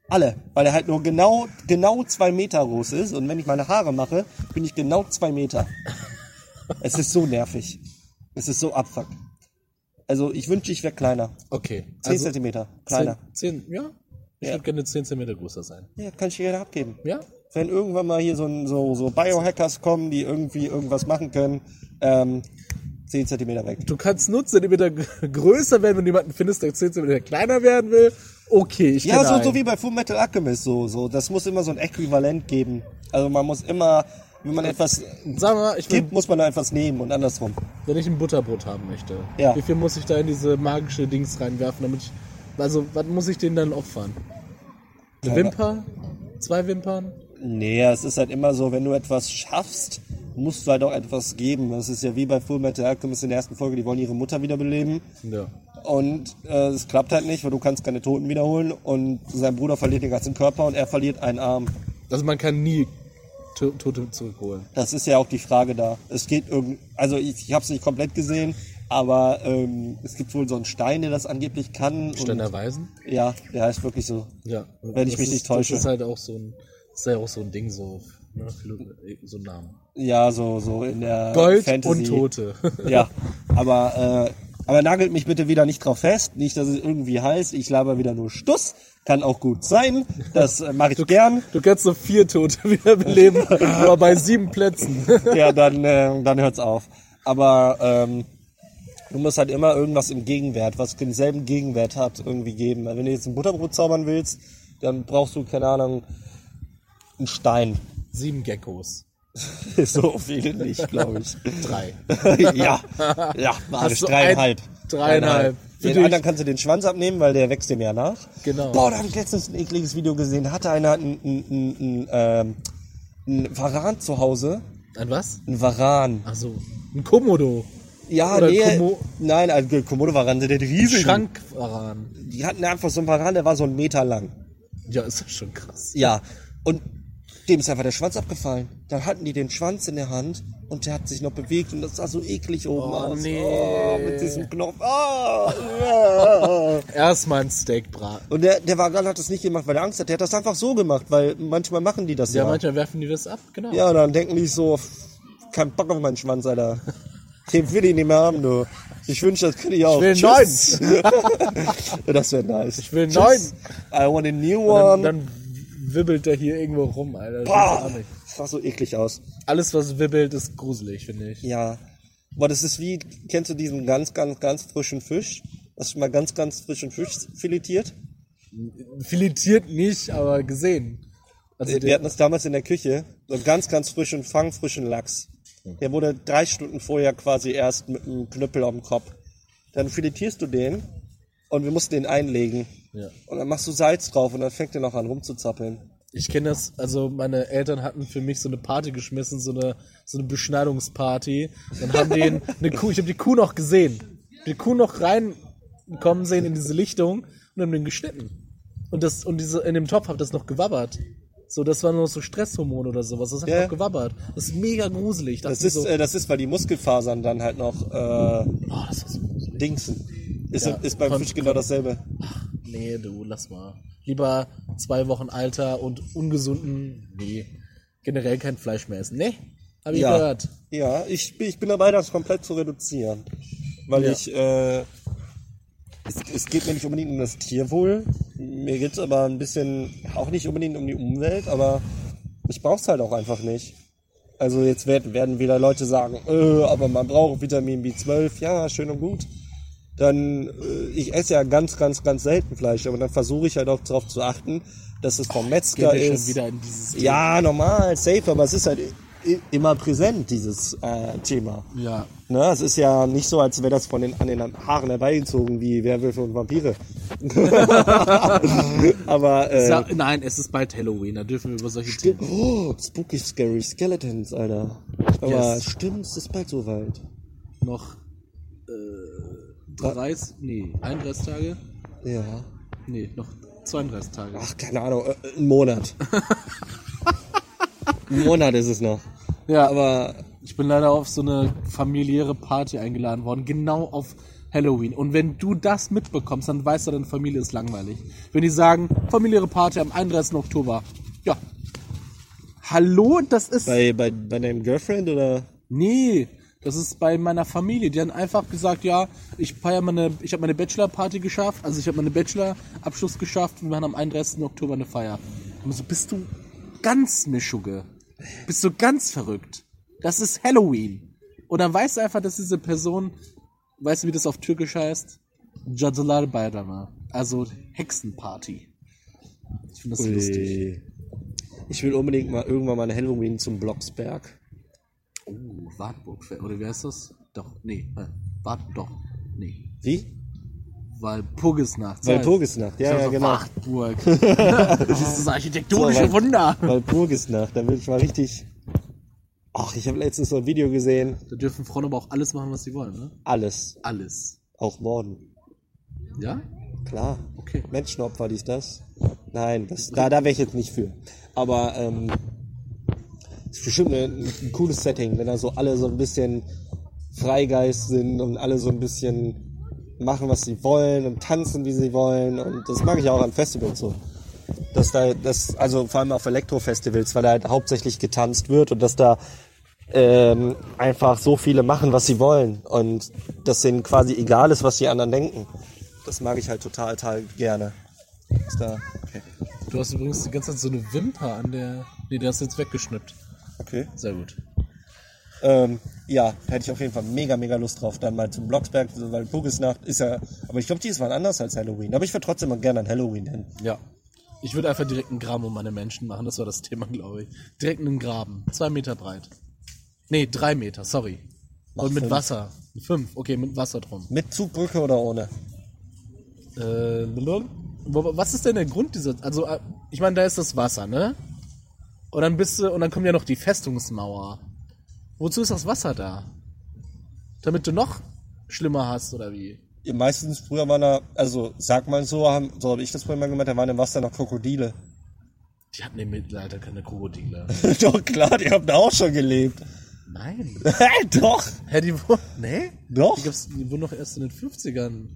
Alle. Weil er halt nur genau, genau zwei Meter groß ist. Und wenn ich meine Haare mache, bin ich genau zwei Meter. es ist so nervig. Es ist so abfuck. Also ich wünschte, ich wäre kleiner. Okay. Zehn Zentimeter. Kleiner. Zehn, zehn, ja? Ich Ja. würde gerne 10 cm größer sein. Ja, kann ich jeder abgeben. Ja? Wenn irgendwann mal hier so, so, so Biohackers kommen, die irgendwie irgendwas machen können, ähm, 10 Zentimeter weg. Du kannst nur Zentimeter größer werden, wenn du jemanden findest, der 10 Zentimeter kleiner werden will. Okay, ich Ja, so, einen. so wie bei Full Metal Alchemist, so, so. Das muss immer so ein Äquivalent geben. Also man muss immer, wenn man etwas Sag mal, ich will, gibt, muss man da etwas nehmen und andersrum. wenn ich ein Butterbrot haben möchte, Ja. wie viel muss ich da in diese magische Dings reinwerfen, damit ich, also, was muss ich denen dann opfern? Eine Keine- Wimper? Zwei Wimpern? Nee, es ist halt immer so, wenn du etwas schaffst, musst du halt auch etwas geben. Das ist ja wie bei Full Metal Alchemist in der ersten Folge, die wollen ihre Mutter wiederbeleben. Ja. Und äh, es klappt halt nicht, weil du kannst keine Toten wiederholen und sein Bruder verliert den ganzen Körper und er verliert einen Arm. Also man kann nie Tote zurückholen. Das ist ja auch die Frage da. Es geht irgend, also ich, ich habe es nicht komplett gesehen, aber ähm, es gibt wohl so einen Stein, der das angeblich kann. Steiner Und, Weisen? ja, der heißt wirklich so. Ja. Wenn ich mich ist, nicht täusche. Das ist halt auch so ein, das ist ja auch so ein Ding, so, ne, so ein Name. Ja, so so in der Gold Fantasy. und Tote. Ja, aber äh, aber nagelt mich bitte wieder nicht drauf fest, nicht, dass es irgendwie heißt, ich laber wieder nur Stuss. Kann auch gut sein, das äh, mache ich gern. Du kannst so vier Tote wiederbeleben, aber bei sieben Plätzen. ja, dann, äh, dann hört's auf. Aber ähm, du musst halt immer irgendwas im Gegenwert, was denselben Gegenwert hat, irgendwie geben. Wenn du jetzt ein Butterbrot zaubern willst, dann brauchst du, keine Ahnung, einen Stein. Sieben Geckos. so viele nicht, glaube ich. Drei. ja, ja, magisch, du dreieinhalb. ein- dreieinhalb. Den dich. anderen kannst du den Schwanz abnehmen, weil der wächst dem ja nach. Genau. Boah, da habe ich letztens ein ekliges Video gesehen. Da hatte einer einen, einen, einen, ähm, einen Varan zu Hause. Ein was? Ein Varan. Ach so. Ein Komodo. Ja, Oder nee. Komo- nein, ein Komodo-Varan, der riesig. Schrankwaran. Die hatten einfach so einen Varan, der war so einen Meter lang. Ja, ist das schon krass. Ja. Und dem ist einfach der Schwanz abgefallen. Dann hatten die den Schwanz in der Hand und der hat sich noch bewegt und das sah so eklig oben Oh, aus. nee. Oh, mit diesem Knopf. Ah, ja. Erstmal ein Steak braten. Und der, der Varan hat das nicht gemacht, weil er Angst hat. Der hat das einfach so gemacht, weil manchmal machen die das Ja, ja. manchmal werfen die das ab, genau. Ja, dann denken die so, kein Bock auf meinen Schwanz, Alter. Den will ich nicht mehr haben, du. Ich wünsche, das könnte ich auch. will Tschüss. das wäre nice. Ich will einen I want a new Dann, one. dann wibbelt er hier irgendwo rum, Alter. Das Boah, das sah so eklig aus. Alles, was wibbelt, ist gruselig, finde ich. Ja. Boah, das ist wie, kennst du diesen ganz, ganz, ganz frischen Fisch? Hast du mal ganz, ganz frischen Fisch filetiert? Filetiert nicht, aber gesehen. Also Wir der, hatten das damals in der Küche. So einen ganz, ganz frischen, fangfrischen Lachs. Der wurde drei Stunden vorher quasi erst mit einem Knüppel auf dem Kopf. Dann filetierst du den und wir mussten den einlegen. Ja. Und dann machst du Salz drauf und dann fängt er noch an rumzuzappeln. ich kenne das, also meine Eltern hatten für mich so eine Party geschmissen, so eine, so eine Beschneidungsparty. Dann haben die eine Kuh, ich habe die Kuh noch gesehen. Die Kuh noch reinkommen sehen in diese Lichtung und haben den geschnitten. Und das, und diese, in dem Topf hat das noch gewabbert. So, das war nur so Stresshormon oder sowas. Das hat Ja. noch gewabbert. Das ist mega gruselig. Das ist, so, äh, das ist, weil die Muskelfasern dann halt noch äh, oh, das ist so dingsen. Ist, Ja, ist beim Fisch genau dasselbe. Nee, du, lass mal. Lieber zwei Wochen Alter und ungesunden, nee, generell kein Fleisch mehr essen. Nee, hab ich Ja. gehört. Ja, ich, bin- ich bin dabei, das komplett zu reduzieren. Weil Ja. ich, äh, es, es geht mir nicht unbedingt um das Tierwohl. Mir geht's aber ein bisschen, auch nicht unbedingt um die Umwelt, aber ich brauch's halt auch einfach nicht. Also jetzt werden, werden wieder Leute sagen, äh, aber man braucht Vitamin B12. Ja, schön und gut. Dann, äh, ich esse ja ganz, ganz, ganz selten Fleisch, aber dann versuche ich halt auch darauf zu achten, dass es vom Metzger ist. Ja, normal, safe, aber es ist halt immer präsent, dieses äh, Thema. Ja. Ne, es ist ja nicht so, als wäre das von den, an den Haaren herbeigezogen wie Werwölfe und Vampire. aber äh, Sa- Nein, es ist bald Halloween, da dürfen wir über solche Themen. oh, spooky scary skeletons, Alter. Aber Yes. stimmt, es ist bald soweit. Noch äh, 30, nee, 31 Tage? Ja. Nee, noch 32 Tage. Ach, keine Ahnung, äh, ein Monat. ein Monat ist es noch. ja, Aber Ich bin leider auf so eine familiäre Party eingeladen worden, genau auf Halloween. Und wenn du das mitbekommst, dann weißt du, deine Familie ist langweilig. Wenn die sagen, familiäre Party am 31. Oktober. Ja. Hallo, das ist... bei, bei, bei deinem Girlfriend oder? Nee, das ist bei meiner Familie. Die haben einfach gesagt, ja, ich feiere meine, ich habe meine Bachelor-Party geschafft, also ich habe meine Bachelor-Abschluss geschafft und wir haben am 31. Oktober eine Feier. Und so, bist du ganz Mischugge? Bist du ganz verrückt? Das ist Halloween. Und dann weißt du einfach, dass diese Person, weißt du, wie das auf Türkisch heißt? Cadılar Bayramı. Also Hexenparty. Ich finde das lustig. Ui. Ich will unbedingt mal irgendwann mal eine Halloween zum Blocksberg. Oh, Wartburg. Oder wie heißt das? Doch, nee. äh, Wart, doch. Nee. Wie? Walpurgisnacht. Walpurgisnacht, ja, ja, genau. Wartburg. Dieses architektonische So, Wal- Wunder. Walpurgisnacht, da will ich mal richtig. Ach, ich habe letztens so ein Video gesehen. Da dürfen Frauen aber auch alles machen, was sie wollen, ne? Alles. Alles. Auch Morden. Ja? Klar. Okay. Menschenopfer, dies, das. Nein, das, da, da wäre ich jetzt nicht für. Aber ähm, ist bestimmt ein, cooles Setting, wenn da so alle so ein bisschen Freigeist sind und alle so ein bisschen machen, was sie wollen und tanzen, wie sie wollen. Und das mag ich auch an Festivals so. Dass da, das, also vor allem auf Elektrofestivals, weil da halt hauptsächlich getanzt wird und dass da ähm, einfach so viele machen, was sie wollen. Und das denen quasi egal ist, was die anderen denken. Das mag ich halt total, total gerne. Ist da, okay. Du hast übrigens die ganze Zeit so eine Wimper an der. Nee, der hast du jetzt weggeschnippt. Okay. Sehr gut. Ähm, ja, hätte ich auf jeden Fall mega, mega Lust drauf. Dann mal zum Blocksberg, weil Burgesnacht ist ja, aber ich glaube, die ist mal anders als Halloween. Aber ich würde trotzdem mal gerne an Halloween hin. Ja. Ich würde einfach direkt einen Graben um meine Menschen machen, das war das Thema, glaube ich. Direkt einen Graben. Zwei Meter breit. Nee, drei Meter, sorry. Und mit fünf. Wasser. Fünf, okay, mit Wasser drum. Mit Zugbrücke oder ohne? Äh, was ist denn der Grund dieser. Also, äh, ich meine, da ist das Wasser, ne? Und dann bist du. Und dann kommt ja noch die Festungsmauer. Wozu ist das Wasser da? Damit du noch schlimmer hast, oder wie? Ja, Meistens früher waren da, also sag mal so, haben, so habe ich das früher mal gemacht, da waren im Wasser noch Krokodile. Die hatten im Mittelalter keine Krokodile. Doch, klar, die haben da auch schon gelebt. Nein. Doch, Hä, die wurden. Nee? doch. Die, die wurden doch erst in den 50ern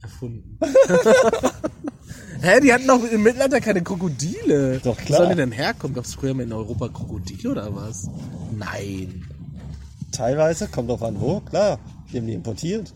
erfunden. Hä, die hatten doch im Mittelalter keine Krokodile. Doch, Wo klar. sollen die denn herkommen? Gab es früher mal in Europa Krokodile oder was? Nein. Teilweise, kommt drauf an wo, klar. Die haben die importiert.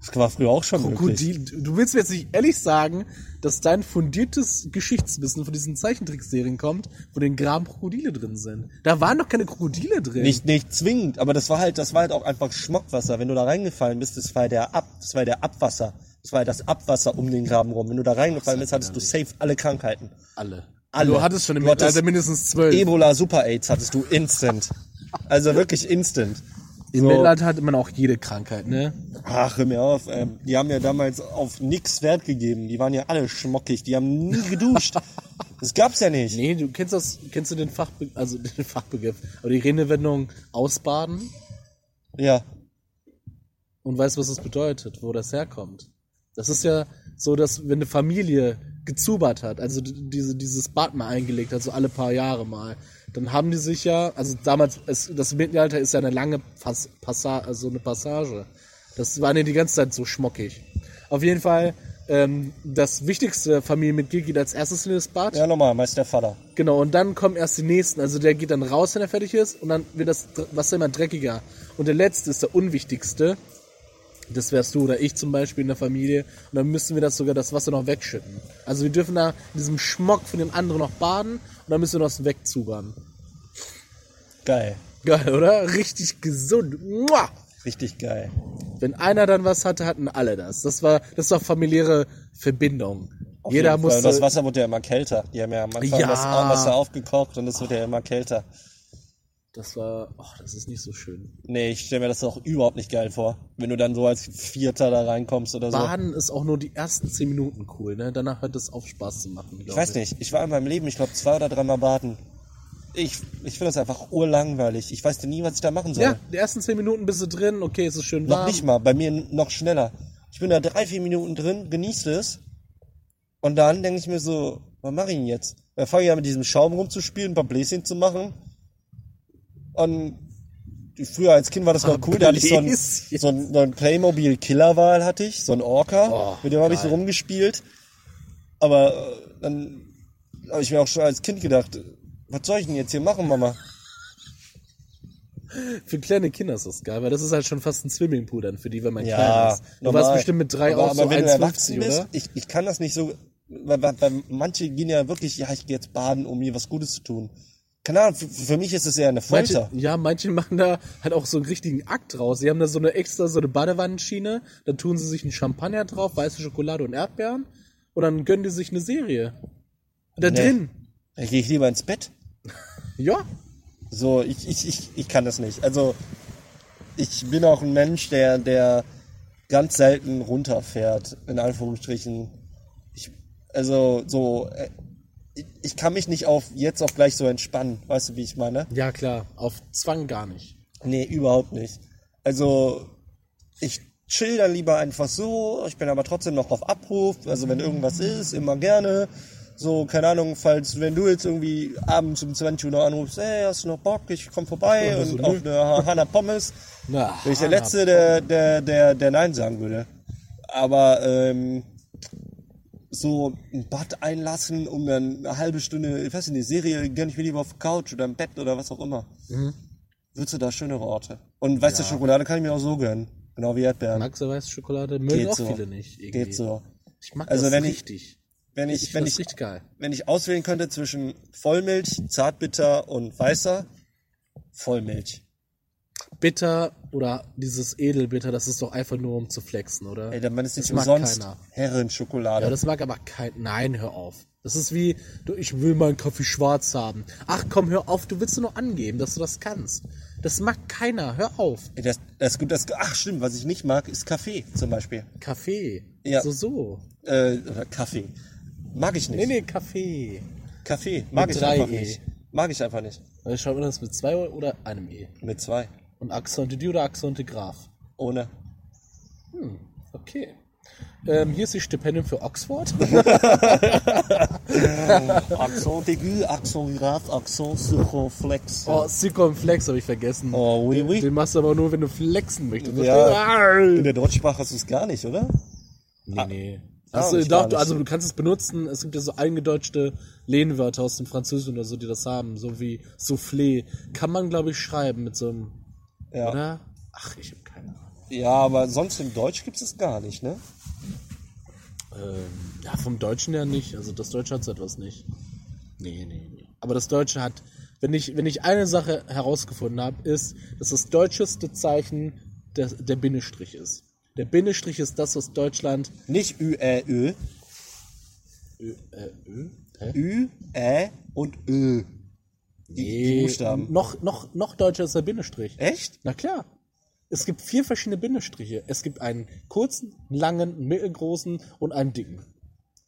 Das war früher auch schon möglich. Krokodil. Du willst mir jetzt nicht ehrlich sagen, dass dein fundiertes Geschichtswissen von diesen Zeichentrickserien kommt, wo den Graben Krokodile drin sind. Da waren doch keine Krokodile drin. Nicht, nicht zwingend, aber das war halt, das war halt auch einfach Schmockwasser. Wenn du da reingefallen bist, das war der Ab, das war der Abwasser. Das war das Abwasser um den Graben rum. Wenn du da reingefallen bist, hattest du safe alle Krankheiten. alle. Alle. Du hattest schon im Mittelalter mindestens zwölf. Ebola, Super AIDS hattest du instant. Also wirklich instant. Im So. Mittelalter hatte man auch jede Krankheit, ne? Ach, hör mir auf. Ähm, die haben ja damals auf nix Wert gegeben. Die waren ja alle schmockig. Die haben nie geduscht. das gab's ja nicht. Nee, du kennst das, kennst du den Fachbegriff, also den Fachbegriff, aber die Redewendung ausbaden Ja. und weißt, was das bedeutet, wo das herkommt. Das ist ja so, dass wenn eine Familie gezubert hat, also diese, dieses Bad mal eingelegt hat, so alle paar Jahre mal, dann haben die sich ja, also damals, es, das Mittelalter ist ja eine lange Pass, Passa, also eine Passage. Das waren ja die ganze Zeit so schmockig. Auf jeden Fall, ähm, das wichtigste Familienmitglied geht als erstes in das Bad. Ja, normal, meist der Vater. Genau, und dann kommen erst die nächsten. Also der geht dann raus, wenn er fertig ist, und dann wird das Wasser immer dreckiger. Und der letzte ist der unwichtigste. Das wärst du oder ich zum Beispiel in der Familie. Und dann müssen wir das sogar das Wasser noch wegschütten. Also wir dürfen da in diesem Schmock von dem anderen noch baden und dann müssen wir das wegzubern. Geil. Geil, oder? Richtig gesund. Mua! Richtig geil. Wenn einer dann was hatte, hatten alle das. Das war, das war familiäre Verbindung. Jeder Auf Fall. musste. Das Wasser wurde ja immer kälter. Die haben ja am Anfang Ja. das Wasser aufgekocht und es wird ja immer kälter. Das war, oh, das ist nicht so schön. Nee, ich stelle mir das auch überhaupt nicht geil vor. Wenn du dann so als Vierter da reinkommst oder so. Baden ist auch nur die ersten zehn Minuten cool, ne? Danach hört es auf Spaß zu machen. Ich weiß nicht, ich war in meinem Leben, ich glaube, zwei oder dreimal baden. Ich, ich finde das einfach urlangweilig. Ich weiß nie, was ich da machen soll. Ja, die ersten zehn Minuten bist du drin, okay, es ist schön Noch warm. nicht mal, bei mir noch schneller. Ich bin da drei, vier Minuten drin, genieße es. Und dann denke ich mir so, was mache ich denn jetzt? Da fange ich an mit diesem Schaum rumzuspielen, ein paar Bläschen zu machen. Und früher als Kind war das noch cool, da hatte ich so ein, so ein, so ein Playmobil Killerwal hatte ich, so ein Orca, Oh, mit dem habe ich so rumgespielt. Aber äh, dann habe ich mir auch schon als Kind gedacht, was soll ich denn jetzt hier machen, Mama? Für kleine Kinder ist das geil, weil das ist halt schon fast ein Swimmingpool dann für die, wenn man klein Ja, ist. Du warst bestimmt mit drei aber, auch aber so wenn du 1,50, erwachsen bist, ich, ich kann das nicht so, weil, weil, weil manche gehen ja wirklich, ja, ich gehe jetzt baden, um mir was Gutes zu tun. Keine Ahnung, für, für mich ist es eher eine Folter. Manche, ja, manche machen da halt auch so einen richtigen Akt draus. Sie haben da so eine extra, so eine Badewannenschiene, dann tun sie sich einen Champagner drauf, weiße Schokolade und Erdbeeren und dann gönnen die sich eine Serie. Da Nee. drin. Da gehe ich lieber ins Bett. Ja. So, ich, ich, ich, ich kann das nicht. Also, ich bin auch ein Mensch, der, der ganz selten runterfährt, in Anführungsstrichen. Ich, also, so, äh, ich, kann mich nicht auf jetzt auch gleich so entspannen. Weißt du, wie ich meine? Ja, klar. Auf Zwang gar nicht. Nee, überhaupt nicht. Also, ich chill dann lieber einfach so, ich bin aber trotzdem noch auf Abruf, also wenn irgendwas ist, immer gerne. So, keine Ahnung, falls, wenn du jetzt irgendwie abends um 20 Uhr noch anrufst, ey, hast du noch Bock, ich komm vorbei Ja, und so, auf nö. eine Hanna Pommes, Na, bin ich der Letzte, der, der, der, der Nein sagen würde. Aber, ähm, so ein Bad einlassen, um dann eine halbe Stunde, ich weiß nicht, eine Serie gönn ich mir lieber auf der Couch oder im Bett oder was auch immer. Mhm. Würdest du da schönere Orte? Und weißt du, Schokolade kann ich mir auch so gönnen. Genau wie Erdbeeren. Magst du weiße Schokolade? Mögen Geht auch so. viele nicht. Irgendwie. Geht so. Ich mag Also das wenn ich- richtig. Wenn ich, Ich wenn ich, wenn ich auswählen könnte zwischen Vollmilch, Zartbitter und Weißer, Vollmilch. Bitter oder dieses Edelbitter, das ist doch einfach nur um zu flexen, oder? Ey, dann ist nicht Das umsonst keiner. Herrenschokolade. Ja, das mag aber kein. Nein, hör auf. Das ist wie, du, ich will meinen Kaffee schwarz haben. Ach komm, hör auf, du willst nur angeben, dass du das kannst. Das mag keiner, hör auf. Ey, das, das, gut, das, ach stimmt, was ich nicht mag, ist Kaffee zum Beispiel. Kaffee. Ja. So, so. Äh, oder Kaffee. Mag ich nicht. Nee, nee, Kaffee. Kaffee. Mag Mit ich einfach E. nicht. Mag ich einfach nicht. Also Schaut man das mit zwei oder einem E? Mit zwei. Und Axon de oder Axon de Graf? Ohne. Okay. Ähm, hier ist die Stipendium für Oxford. Accent aigu, Accent grave, Accent circonflex. Oh, Circumflex habe ich vergessen. Oh, oui, oui. Den machst du aber nur, wenn du flexen möchtest. Ja. In der Deutschsprache hast du es gar nicht, oder? Nee, nee. Ah, du, nicht, doch, du, also du kannst es benutzen, es gibt ja so eingedeutschte Lehnwörter aus dem Französischen oder so, die das haben, so wie Soufflé. Kann man, glaube ich, schreiben mit so einem, Ja. oder? Ach, ich habe keine Ahnung. Ja, aber sonst im Deutsch gibt es gar nicht, ne? Ähm, ja, vom Deutschen ja nicht. Also das Deutsche hat so etwas nicht. Nee, nee, nee. Aber das Deutsche hat, wenn ich, wenn ich eine Sache herausgefunden habe, ist, dass das deutscheste Zeichen der, der Bindestrich ist. Der Bindestrich ist das, was Deutschland. Nicht Ü, Ä, Ö. Ö, äh, Ö? Hä? Ü, Ä und Ö. Die, die Buchstaben. Noch, noch, noch deutscher ist der Bindestrich. Echt? Na klar. Es gibt vier verschiedene Bindestriche. Es gibt einen kurzen, langen, mittelgroßen und einen dicken.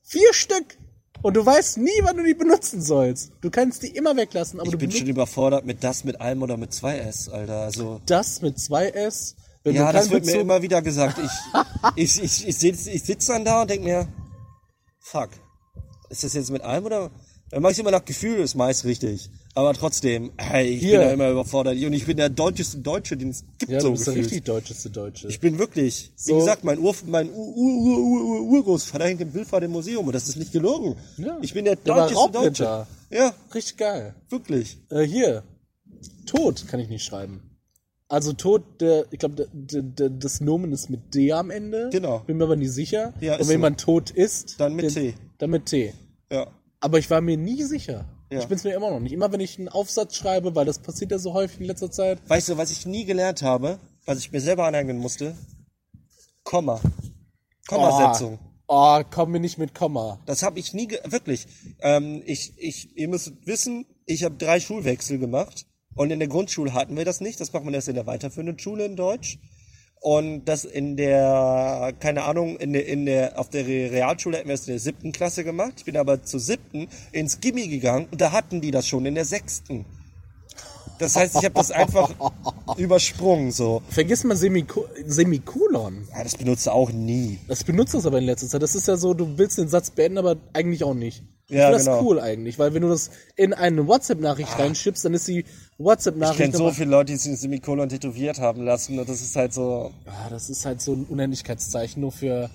Vier Stück! Und du weißt nie, wann du die benutzen sollst. Du kannst die immer weglassen, aber Ich du bin schon überfordert mit das mit einem oder mit zwei S, Alter. Also. das mit zwei S. Wenn Ja, das wird mir immer wieder gesagt. Ich, ich, ich, ich sitze ich sitz dann da und denk mir, fuck, ist das jetzt mit einem oder? Dann mach ich immer nach Gefühl, ist meist richtig. Aber trotzdem, ey, ich Hier. bin da immer überfordert. Und ich bin der deutscheste Deutsche, den es gibt, Ja, so du bist der richtig deutscheste Deutsche. Ich bin wirklich, So. wie gesagt, mein, Ur, mein Ur, Ur, Ur, Ur, Ur, Urgroßvater hängt im Bildfahrt im Museum und das ist nicht gelogen. Ja. Ich bin der Der deutscheste Deutsche. Ja, Richtig geil. wirklich. Äh, hier. Tod kann ich nicht schreiben. Also Tod, der, ich glaube, das Nomen ist mit D am Ende. Genau. Bin mir aber nicht sicher. Ja, Und wenn so. man tot ist, Dann mit den- T. Dann mit T. Ja. Aber ich war mir nie sicher. Ja. Ich bin es mir immer noch nicht. Immer wenn ich einen Aufsatz schreibe, weil das passiert ja so häufig in letzter Zeit. Weißt du, was ich nie gelernt habe, was ich mir selber aneignen musste? Komma. Kommasetzung. Oh, oh, komm mir nicht mit Komma. Das habe ich nie, ge wirklich. Ähm, ich, ich, ihr müsst wissen, ich habe drei Schulwechsel gemacht und in der Grundschule hatten wir das nicht. Das macht man erst in der weiterführenden Schule in Deutsch. Und das in der, keine Ahnung, in der, in der, auf der Realschule hätten wir es in der siebten Klasse gemacht. Ich bin aber zur siebten ins Gimmi gegangen und da hatten die das schon in der sechsten. Das heißt, ich habe das einfach übersprungen so. Vergiss mal Semiko Semikolon. Ja, das benutzt du auch nie. Das benutzt das aber in letzter Zeit. Das ist ja so, du willst den Satz beenden, aber eigentlich auch nicht. Ich Ja, finde das genau. cool eigentlich, weil wenn du das in eine WhatsApp-Nachricht reinschippst, dann ist die Ich WhatsApp-Nachricht kenne so viele Leute, die sich ein Semikolon tätowiert haben lassen und das ist halt so Ah, das ist halt so ein Unendlichkeitszeichen nur für,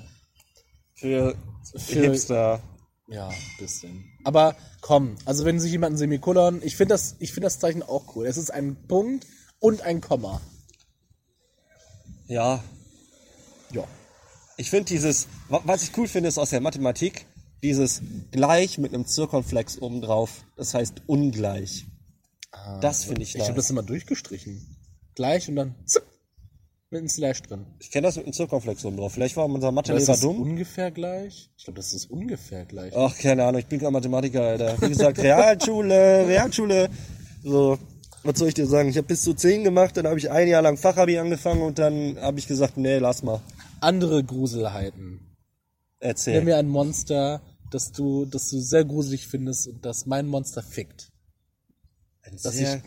für, Für- Hipster. ja, ein bisschen. Aber komm, also wenn sich jemand ein Semikolon, ich finde das, ich finde das Zeichen auch cool. Es ist ein Punkt und ein Komma. Ja, Ja. Ich finde dieses, wa- was ich cool finde, ist aus der Mathematik, dieses gleich mit einem Zirkonflex obendrauf. Das heißt ungleich. das finde ich Ich habe nice. das immer durchgestrichen. Gleich und dann zipp, mit einem Slash drin. Ich kenne das mit einem Zirkonflex obendrauf. Vielleicht war unser Mathelehrer dumm. ungefähr gleich? Ich glaube, das ist ungefähr gleich. Ach, keine Ahnung, ich bin kein Mathematiker, Alter. Wie gesagt, Realschule, Realschule. So, was soll ich dir sagen? Ich habe bis zu 10 gemacht, dann habe ich ein Jahr lang Fachabi angefangen und dann habe ich gesagt, nee, lass mal. Andere Gruselheiten. Erzähl. mir ein Monster, das du, das du sehr gruselig findest und das mein Monster fickt. Dass Sehr- ich,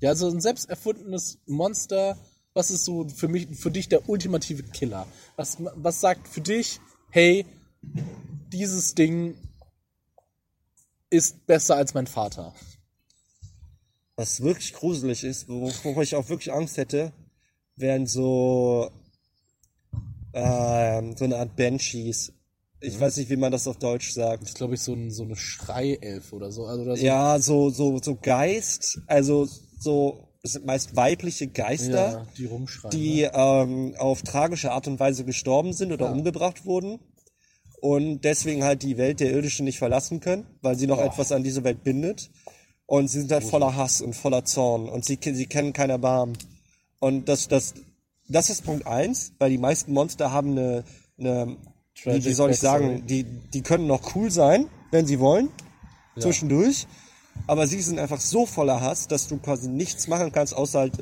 ja, also ein selbst erfundenes Monster, was ist so für mich, für dich der ultimative Killer? Was, was sagt für dich, hey, dieses Ding ist besser als mein Vater? Was wirklich gruselig ist, wovor ich auch wirklich Angst hätte, wären so, ähm, so eine Art Banshees. Ich weiß nicht, wie man das auf Deutsch sagt. Das ist, glaube ich, so, ein, so eine Schreielf oder so. Also, oder so. Ja, so, so, so Geist, also so, es sind meist weibliche Geister, Ja, die rumschreien. die ähm, auf tragische Art und Weise gestorben sind oder umgebracht wurden und deswegen halt die Welt der Irdischen nicht verlassen können, weil sie noch etwas an diese Welt bindet. Und sie sind halt voller Hass und voller Zorn und sie, sie kennen kein Erbarmen. Und das, das, das ist Punkt eins, weil die meisten Monster haben eine, eine wie, wie soll ich sagen, die, die können noch cool sein, wenn sie wollen, zwischendurch. Aber sie sind einfach so voller Hass, dass du quasi nichts machen kannst, außer halt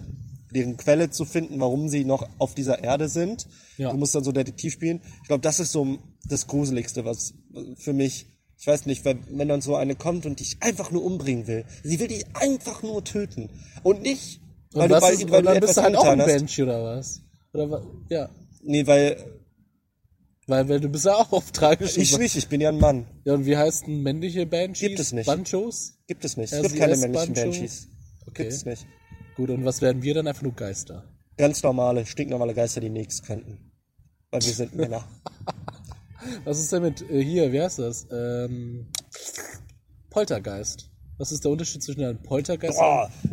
deren Quelle zu finden, warum sie noch auf dieser Erde sind. Ja. Du musst dann so Detektiv spielen. Ich glaube, das ist so das Gruseligste, was für mich, ich weiß nicht, wenn dann so eine kommt und dich einfach nur umbringen will. Sie will dich einfach nur töten. Und nicht, weil und, du, weil, ist, weil du dann bist etwas du halt auch ein. Banshee oder was? Oder ja. Nee, weil Weil, weil du bist ja auch auf tragisch. ich nicht, ich bin ja ein Mann. Ja, und wie heißt ein männliche Banshees? Gibt es nicht. Banchos? Gibt es nicht. Es gibt keine männlichen. Banshees. Okay. Gibt es nicht. Gut, und was werden wir dann? Einfach nur Geister. Ganz normale, stinknormale Geister, die nichts könnten. Weil wir sind Männer. Was ist denn mit, äh, hier, wie heißt das? Ähm, Poltergeist. Was ist der Unterschied zwischen einem Poltergeist Boah, und...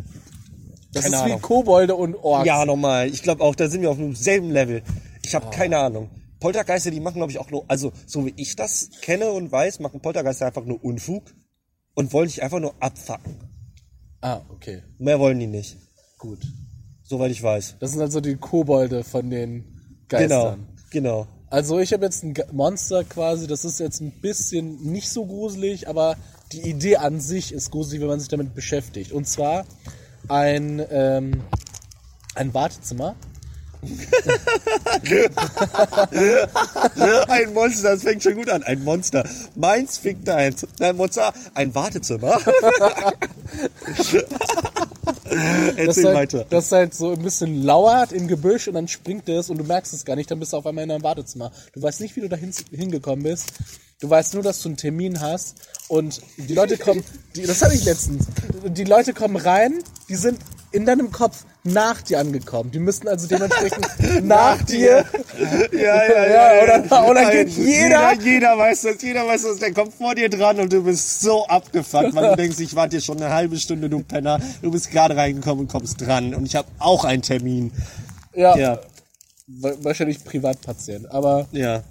Das keine ist wie Ahnung. Kobolde und Orks. ja, nochmal. Ich glaube auch, da sind wir auf demselben Level. Ich habe keine Ahnung. Poltergeister, die machen, glaube ich, auch nur, also so wie ich das kenne und weiß, machen Poltergeister einfach nur Unfug und wollen dich einfach nur abfacken. Ah, okay. Mehr wollen die nicht. Gut. Soweit ich weiß. Das sind also die Kobolde von den Genau, Geistern. genau. Also ich habe jetzt ein Monster quasi, das ist jetzt ein bisschen nicht so gruselig, aber die Idee an sich ist gruselig, wenn man sich damit beschäftigt. Und zwar ein, ähm, ein Wartezimmer. Ein Monster, das fängt schon gut an. Ein Monster. Meins fickt deins. Dein Monster, ein Wartezimmer. Das Erzähl halt, weiter. das halt so ein bisschen lauert im Gebüsch und dann springt es und du merkst es gar nicht, dann bist du auf einmal in einem Wartezimmer. Du weißt nicht, wie du da hin- hingekommen bist. Du weißt nur, dass du einen Termin hast und die Leute kommen, die, das hatte ich letztens, die Leute kommen rein, die sind in deinem Kopf nach dir angekommen. Die müssten also dementsprechend nach dir. Ja, ja, Ja, oder- oder geht jeder- jeder. Jeder weiß das, jeder weiß das. Der kommt vor dir dran und du bist so abgefuckt, weil du denkst, ich warte hier schon eine halbe Stunde, du Penner. Du bist gerade reingekommen und kommst dran. Und ich habe auch einen Termin. Ja, Ja, wa- wahrscheinlich Privatpatient. Aber, ja.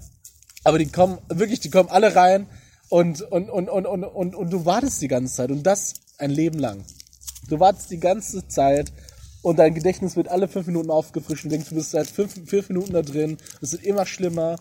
aber die kommen, wirklich, die kommen alle rein und, und, und, und, und, und, und du wartest die ganze Zeit und das ein Leben lang. Du wartest die ganze Zeit Und dein Gedächtnis wird alle fünf Minuten aufgefrischt und denkst, du bist seit fünf, fünf Minuten da drin. Es wird immer schlimmer.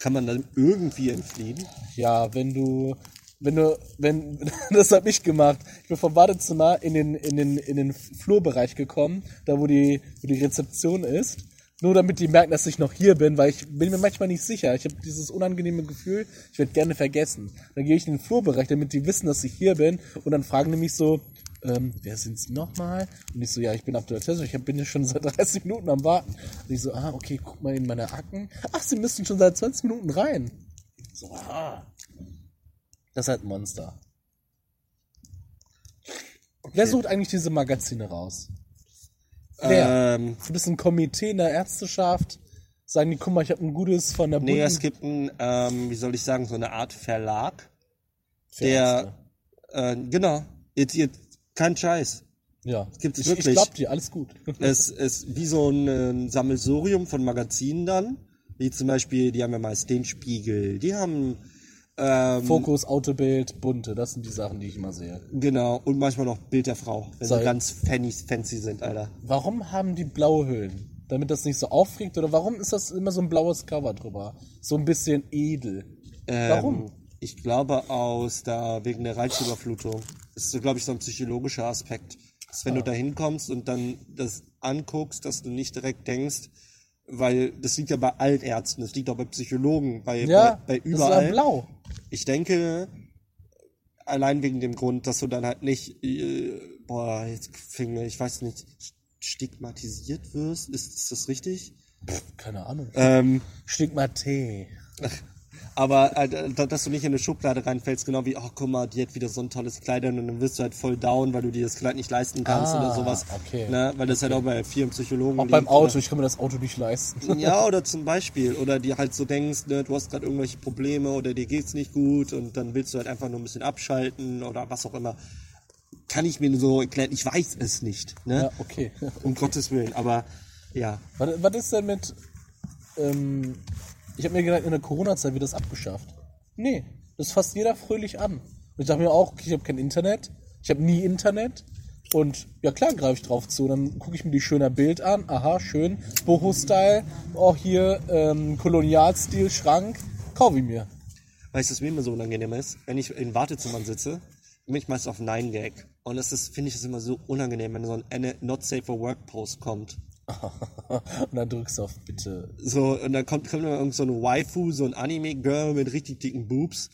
Kann man dann irgendwie entfliehen? Ja, wenn du, wenn du, wenn, das hab ich gemacht. Ich bin vom Badezimmer in den, in den, in den Flurbereich gekommen, da wo die, wo die Rezeption ist. Nur damit die merken, dass ich noch hier bin, weil ich bin mir manchmal nicht sicher. Ich habe dieses unangenehme Gefühl, ich werde gerne vergessen. Dann gehe ich in den Flurbereich, damit die wissen, dass ich hier bin. Und dann fragen die mich so, ähm, wer sind Sie nochmal? Und ich so, ja, ich bin Abdul Tess, ich bin ja schon seit 30 Minuten am Warten. Und ich so, ah, okay, guck mal in meine Akten. Ach, Sie müssen schon seit 20 Minuten rein. So, ah. Das ist halt ein Monster. Wer sucht eigentlich diese Magazine raus? Wer? Ähm, Du bist ein Komitee in der Ärzteschaft. Sagen die, guck mal, ich habe ein gutes von der nee, bunten es gibt ein, ähm, wie soll ich sagen, so eine Art Verlag, für der, Ärzte. äh, genau, jetzt, jetzt, kein Scheiß. Ja, gibt's ich, wirklich. Ich glaub dir, alles gut. Es ist wie so ein äh, Sammelsurium von Magazinen dann, wie zum Beispiel, die haben ja meist den Spiegel, die haben, ähm, Fokus, Autobild, bunte, das sind die Sachen, die ich immer sehe. genau, und manchmal noch Bild der Frau, wenn Sei- sie ganz fancy, fancy sind, Alter. Warum haben die blaue Hüllen? Damit das nicht so aufregt? Oder warum ist das immer so ein blaues Cover drüber? So ein bisschen edel. Ähm, Warum? Ich glaube aus da wegen der Reizüberflutung. Das ist, so, glaube ich, so ein psychologischer Aspekt. Dass wenn du da hinkommst und dann das anguckst, dass du nicht direkt denkst, weil das liegt ja bei allen Ärzten, das liegt auch bei Psychologen, bei, Ja, bei, bei das ist überall. ja blau. Ich denke, allein wegen dem Grund, dass du dann halt nicht, äh, boah, jetzt fing mir, ich weiß nicht, stigmatisiert wirst, ist, ist das richtig? Keine Ahnung. Ähm, Stigmate. Aber äh, da- dass du nicht in eine Schublade reinfällst, genau wie, oh guck mal, die hat wieder so ein tolles Kleid und dann wirst du halt voll down, weil du dir das Kleid nicht leisten kannst Ah, oder sowas. okay. Ne? Weil das halt auch bei vielen Psychologen Auch beim Auto, ich kann mir das Auto nicht leisten. Ja, oder zum Beispiel. Oder dir halt so denkst, ne, du hast gerade irgendwelche Probleme oder dir geht's nicht gut und dann willst du halt einfach nur ein bisschen abschalten oder was auch immer. Kann ich mir so erklären, ich weiß es nicht. Ne? Ja, okay. Um Gottes Willen, aber ja. Was, was ist denn mit. Ähm, ich habe mir gedacht, in der Corona-Zeit wird das abgeschafft. Nee, das fasst jeder fröhlich an. Und ich dachte mir auch, ich habe kein Internet. Ich habe nie Internet. Und ja klar greife ich drauf zu. Dann gucke ich mir die schöner Bild an. Aha, schön. Boho-Style. Auch hier ähm, Kolonialstil, Schrank. Kaufe ich mir. Weißt du, was mir immer so unangenehm ist? Wenn ich in Wartezimmern sitze, bin ich meist auf 9gag. Und das ist, finde ich, das immer so unangenehm, wenn so ein Not Safe for Work Post kommt. Und dann drückst du auf bitte. So, und dann kommt, kommt immer irgend so eine Waifu, so ein Anime-Girl mit richtig dicken Boobs.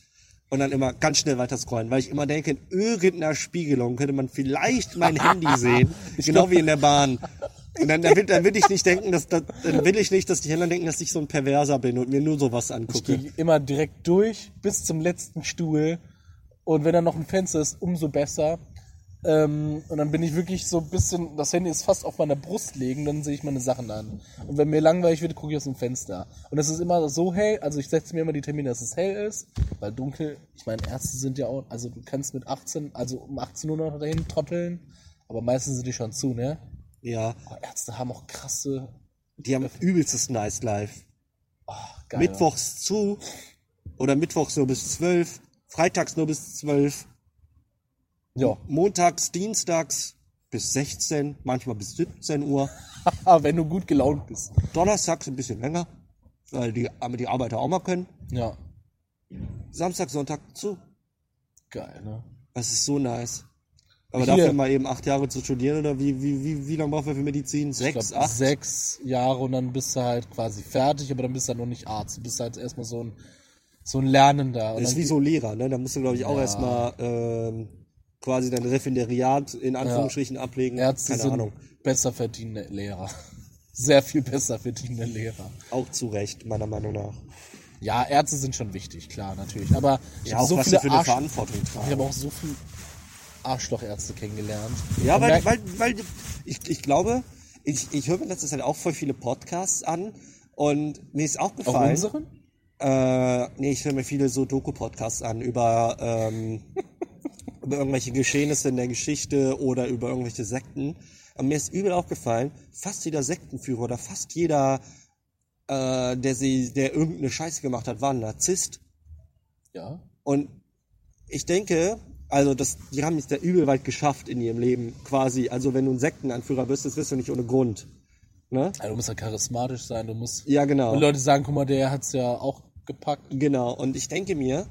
Und dann immer ganz schnell weiter scrollen, weil ich immer denke, in irgendeiner Spiegelung könnte man vielleicht mein Handy sehen. genau wie in der Bahn. Und dann, dann, will, dann will ich nicht denken, dass, dass, dann will ich nicht, dass die anderen denken, dass ich so ein Perverser bin und mir nur sowas Ich angucke. gehe immer direkt durch bis zum letzten Stuhl. Und wenn da noch ein Fenster ist, umso besser. Ähm, und dann bin ich wirklich so ein bisschen, das Handy ist fast auf meiner Brust legen, dann sehe ich meine Sachen an. Und wenn mir langweilig wird, gucke ich aus dem Fenster. Und es ist immer so hell, also ich setze mir immer die Termine, dass es hell ist, weil dunkel, ich meine, Ärzte sind ja auch, also du kannst mit 18, also um 18 Uhr noch dahin trotteln, aber meistens sind die schon zu, ne? Ja, Aber Ärzte haben auch krasse, die haben übelstes Nice Life. oh, geil. Mittwochs zu oder Mittwochs nur bis 12, freitags nur bis 12, Ja, montags, dienstags bis 16, manchmal bis 17 Uhr, wenn du gut gelaunt bist. donnerstags ein bisschen länger, weil die, die Arbeiter auch mal können, Ja, Samstag, Sonntag zu. geil, ne? Das ist so nice. Aber Hier. dafür mal eben acht Jahre zu studieren oder wie, wie, wie, wie lange braucht man für Medizin? Sechs, glaub, acht? Sechs Jahre und dann bist du halt quasi fertig, aber dann bist du halt noch nicht Arzt. Du bist halt erstmal so ein, so ein Lernender. Und Das ist wie so Lehrer, ne? Da musst du, glaube ich, auch Ja. erstmal ähm, quasi dein Referendariat in Anführungsstrichen ablegen. Ärzte Keine sind Ahnung. besser verdienende Lehrer. Sehr viel besser verdienende Lehrer. Auch zu Recht, meiner Meinung nach. Ja, Ärzte sind schon wichtig, klar, natürlich. Aber ich Ja, habe auch so was viele sie für eine Arsch Verantwortung ich tragen. habe auch so viele Arschlochärzte kennengelernt. Ja, Und weil, weil, weil ich, ich glaube, ich, ich höre mir letztes Zeit auch voll viele Podcasts an und mir ist auch aufgefallen. unseren? Äh, nee, ich höre mir viele so Doku-Podcasts an über, ähm, über irgendwelche Geschehnisse in der Geschichte oder über irgendwelche Sekten. Und mir ist übel aufgefallen, fast jeder Sektenführer oder fast jeder, äh, der sie, der irgendeine Scheiße gemacht hat, war ein Narzisst. Ja. Und ich denke, Also das, die haben es ja übel weit geschafft in ihrem Leben, quasi. Also wenn du ein Sektenanführer bist, das wirst du nicht ohne Grund. Ne? Also du musst ja charismatisch sein, du musst. Ja, genau. Und Leute sagen, guck mal, der hat's ja auch gepackt. Genau, und ich denke mir,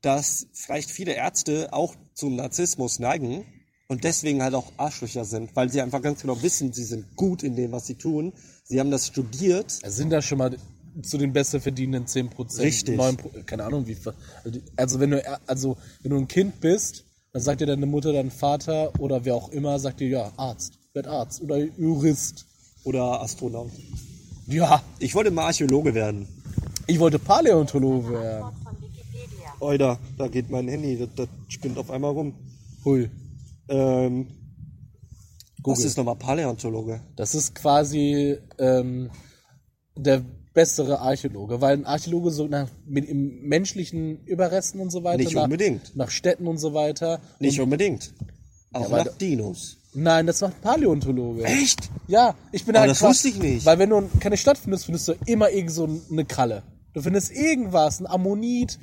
dass vielleicht viele Ärzte auch zum Narzissmus neigen und deswegen halt auch Arschlöcher sind, weil sie einfach ganz genau wissen, sie sind gut in dem, was sie tun. Sie haben das studiert. Also sind da schon mal zu den besser verdienenden 10%. Richtig. 9, keine Ahnung, wie. viel- Also wenn du, also wenn du ein Kind bist, dann sagt dir deine Mutter, dein Vater oder wer auch immer, sagt dir, ja, Arzt, werd Arzt oder Jurist. Oder Astronaut. Ja, Ich wollte mal Archäologe werden. ich wollte Paläontologe werden. Oida, da geht mein Handy, das, das spinnt auf einmal rum. Hui. Ähm, was Google. ist nochmal Paläontologe? Das ist quasi ähm, der bessere Archäologe, weil ein Archäologe so nach mit im menschlichen Überresten und so weiter, Nicht nach, unbedingt. nach Städten und so weiter. Nicht unbedingt. Auch Ja, nach Dinos. Nein, das macht Paläontologe. Echt? Ja, ich bin Aber halt das qua- wusste ich nicht. Weil wenn du keine Stadt findest, findest du immer irgend so eine Kralle. Du findest irgendwas, ein Ammonit.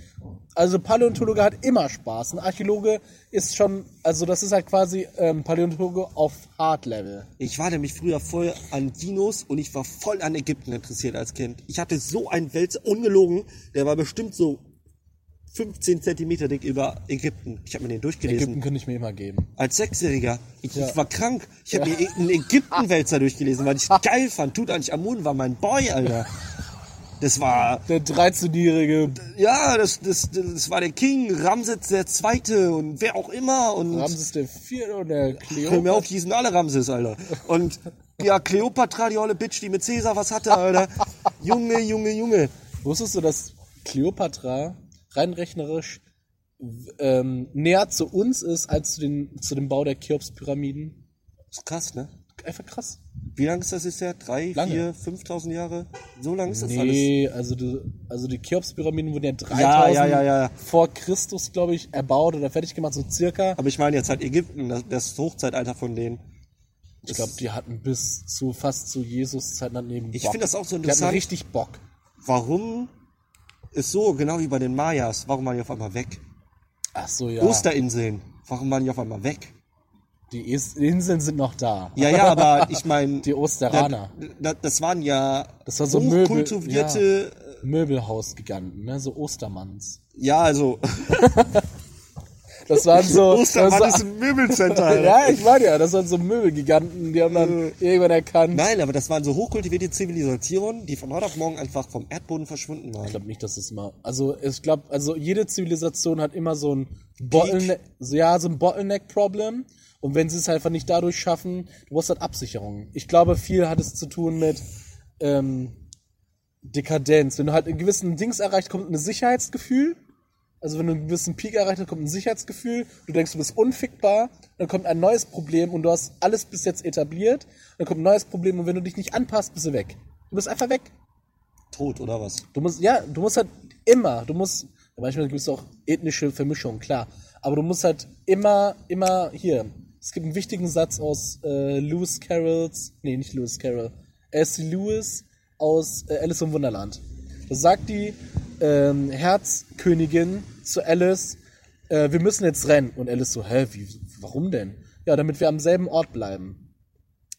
Also Paläontologe hat immer Spaß. Ein Archäologe ist schon, also das ist halt quasi ähm, Paläontologe auf Hard Level. Ich war nämlich früher voll an Dinos und ich war voll an Ägypten interessiert als Kind. Ich hatte so einen Wälzer, ungelogen, der war bestimmt so 15 Zentimeter dick über Ägypten. Ich habe mir den durchgelesen. Ägypten könnte ich mir immer geben. Als Sechsjähriger. Ich, Ja. ich war krank. Ich habe mir einen Ägyptenwälzer durchgelesen, weil ich geil fand. Tutanchamun war mein Boy, Alter. Das war, Der 13-jährige ja, das, das, das war der King, Ramses der Zweite und wer auch immer und Ramses der Vierte und der Hör mir Kleopatra. auf, die sind alle Ramses, Alter. Und ja, Kleopatra, die olle Bitch, die mit Cäsar was hatte, Alter. Junge, Junge, Junge. Wusstest du, dass Kleopatra rein rechnerisch ähm, näher zu uns ist als zu, den, zu dem Bau der Cheops-Pyramiden? ist krass, ne? Einfach krass. Wie lange ist das jetzt her? Drei, Lange. vier, 5000 Jahre? So lange ist das alles? Nee, also die, also die Cheops-Pyramiden wurden ja 3000 Ja, ja, ja, vor Christus, glaube ich, erbaut oder fertig gemacht, so circa. Aber ich meine jetzt halt Ägypten, das, das Hochzeitalter von denen. Ich glaube, die hatten bis zu fast zu Jesus Zeiten hatten eben Ich Bock. finde das auch so Die hatten interessant. richtig Bock. Warum ist so, genau wie bei den Mayas, warum waren die auf einmal weg? Ach so, ja. Osterinseln, warum waren die auf einmal weg? Die Inseln sind noch da. Ja, ja, aber ich meine... Die Osteraner. Das, das waren ja Das war so Möbel- hochkultivierte... Möbelhausgiganten, ne? So Ostermanns. Ja, also... Das waren so. Ostermann das ist ein Möbelcenter, ja, ich meine ja, das waren so Möbelgiganten, die haben dann irgendwann erkannt. Nein, aber das waren so hochkultivierte Zivilisationen, die von heute auf morgen einfach vom Erdboden verschwunden waren. Ich glaube nicht, dass es immer. Also ich glaube, also jede Zivilisation hat immer so ein Bottleneck, so, ja, so ein Bottleneck-Problem. Und wenn sie es halt einfach nicht dadurch schaffen, du brauchst halt Absicherung. Ich glaube, viel hat es zu tun mit ähm, Dekadenz. Wenn du halt einen gewissen Dings erreicht, kommt ein Sicherheitsgefühl. Also wenn du einen gewissen Peak erreicht hast, kommt ein Sicherheitsgefühl. Du denkst, du bist unfickbar. Dann kommt ein neues Problem und du hast alles bis jetzt etabliert. Dann kommt ein neues Problem und wenn du dich nicht anpasst, bist du weg. Du bist einfach weg. Tot, oder was? Du musst, ja, du musst halt immer, du musst, manchmal gibt es auch ethnische Vermischungen, klar. Aber du musst halt immer, immer hier. Es gibt einen wichtigen Satz aus äh, Lewis Carrolls, nee, nicht Lewis Carroll, S. Lewis aus äh, Alice im Wunderland. Da sagt die ähm, Herzkönigin zu Alice, äh, wir müssen jetzt rennen. Und Alice so, hä, wie, warum denn? Ja, damit wir am selben Ort bleiben.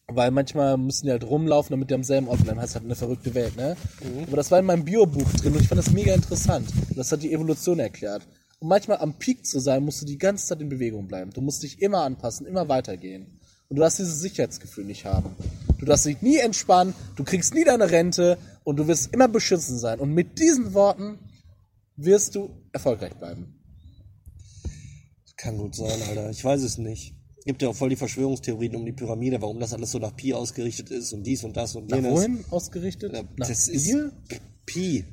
Weil manchmal müssen die halt rumlaufen, damit die am selben Ort bleiben. Heißt halt eine verrückte Welt, ne? Aber das war in meinem Biobuch drin und ich fand das mega interessant. Das hat die Evolution erklärt. Und manchmal am Peak zu sein, musst du die ganze Zeit in Bewegung bleiben. Du musst dich immer anpassen, immer weitergehen. Und du darfst dieses Sicherheitsgefühl nicht haben. Du darfst dich nie entspannen, du kriegst nie deine Rente und du wirst immer beschissen sein. Und mit diesen Worten wirst du erfolgreich bleiben. Kann gut sein, Alter. Ich weiß es nicht. Gibt ja auch voll die Verschwörungstheorien um die Pyramide, warum das alles so nach Pi ausgerichtet ist und dies und das und Nach jenes. wohin ausgerichtet? Nach das ist Bier? Pi.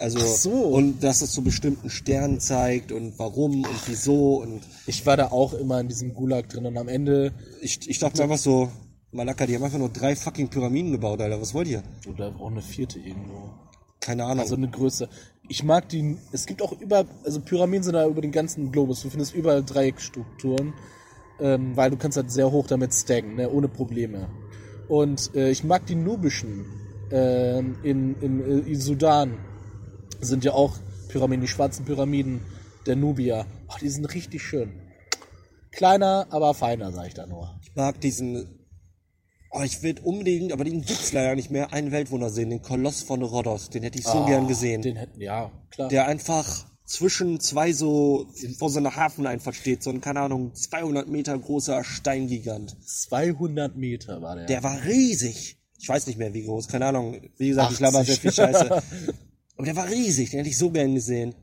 Also, so. und dass es zu bestimmten Sternen zeigt und warum und wieso und Ich war da auch immer in diesem Gulag drin und am Ende ich, ich dachte mir einfach so, Malaka, die haben einfach nur drei fucking Pyramiden gebaut, Alter. Was wollt ihr? Oder auch eine vierte irgendwo. Keine Ahnung. Also eine Größe. Ich mag die. Es gibt auch über. Also Pyramiden sind da über den ganzen Globus. Du findest überall Dreieckstrukturen. Ähm, weil du kannst halt sehr hoch damit stacken, ne, ohne Probleme. Und äh, ich mag die nubischen. Ähm, in, in, äh, in Sudan sind ja auch Pyramiden, die schwarzen Pyramiden der Nubier. Oh, die sind richtig schön. Kleiner, aber feiner, sag ich da nur. Ich mag diesen. Oh, ich will unbedingt, aber den gibt's leider nicht mehr, einen Weltwunder sehen, den Koloss von Rhodos. Den hätte ich so gern gesehen. Ah, Den hätten, ja, klar. der einfach zwischen zwei so, vor so einer Hafeneinfahrt steht, so ein, keine Ahnung, 200 Meter großer Steingigant. 200 Meter war der. Der war riesig. Ich weiß nicht mehr, wie groß, keine Ahnung. Wie gesagt, ich 80. laber sehr viel Scheiße. Aber der war riesig, den hätte ich so gern gesehen.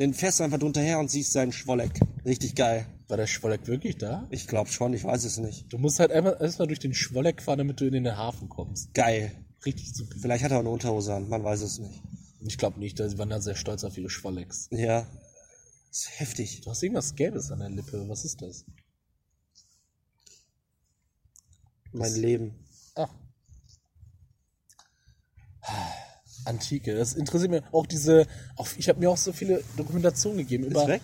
Den fährst du einfach drunter her und siehst seinen Schwolleck. Richtig geil. War der Schwolleck wirklich da? Ich glaube schon, ich weiß es nicht. Du musst halt einmal erstmal durch den Schwolleck fahren, damit du in den Hafen kommst. Geil. Richtig super. Vielleicht hat er auch eine Unterhose an, man weiß es nicht. Ich glaube nicht, sie waren da sehr stolz auf ihre Schwollecks. Ja. ist heftig. Du hast irgendwas Gelbes an der Lippe. Was ist das? Mein Leben. Ah. Antike. Das interessiert mich auch diese. Auch, ich habe mir auch so viele Dokumentationen gegeben über. Ist weg?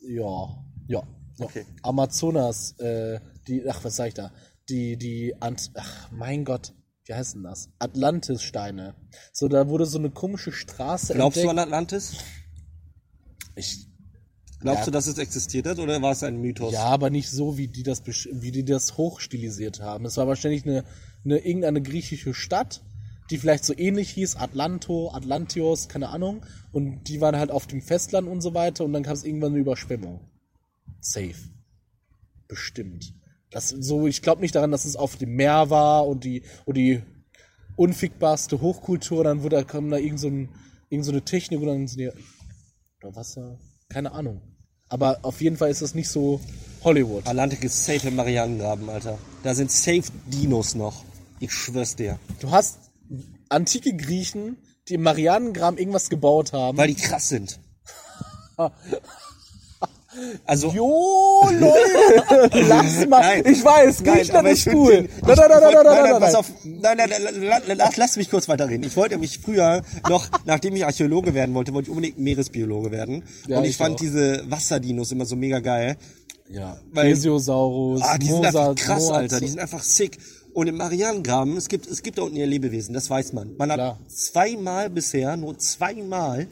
Ja, ja. Okay. Amazonas, äh, die, ach, was sag ich da? Die, die, Ant, ach, mein Gott, wie heißt denn das? Atlantis-Steine. So, da wurde so eine komische Straße Glaubst du entdeckt. an Atlantis? Ich, Glaubst Ja. du, dass es existiert hat oder war es ein Mythos? ja, aber nicht so, wie die das, wie die das hochstilisiert haben. Es war wahrscheinlich eine, eine, irgendeine griechische Stadt, die vielleicht so ähnlich hieß, Atlanto, Atlantios, keine Ahnung. Und die waren halt auf dem Festland und so weiter und dann kam es irgendwann eine Überschwemmung. Safe. Bestimmt. Das, so, ich glaube nicht daran, dass es auf dem Meer war und die, und die unfickbarste Hochkultur, dann wurde, da kam da irgend so, ein, irgend so eine Technik und dann sind die, oder Wasser, keine Ahnung. Aber auf jeden Fall ist das nicht so Hollywood. Atlantik ist safe im Marianengraben, Alter. Da sind safe Dinos noch. Ich schwör's dir. Du hast antike Griechen, die im Marianengraben irgendwas gebaut haben. Weil die krass sind. Also, Jo, Leute, lass mal. Nein. ich weiß, Griechenland aber ich ist cool. Nein, nein, nein, nein, nein, nein, nein, pass nein. auf. Nein, nein, nein, la- la- lass, lass mich kurz weiterreden. Ich wollte mich früher noch, nachdem ich Archäologe werden wollte, wollte ich unbedingt Meeresbiologe werden. Ja, und ich, ich fand auch. diese Wasserdinos immer so mega geil. Ja, Plesiosaurus, Ah, die sind Mosa, einfach krass, Alter. Die sind einfach sick. Und im Marianengraben, es gibt, es gibt da unten ja Lebewesen, das weiß man. Man hat Klar. zweimal bisher, nur zweimal,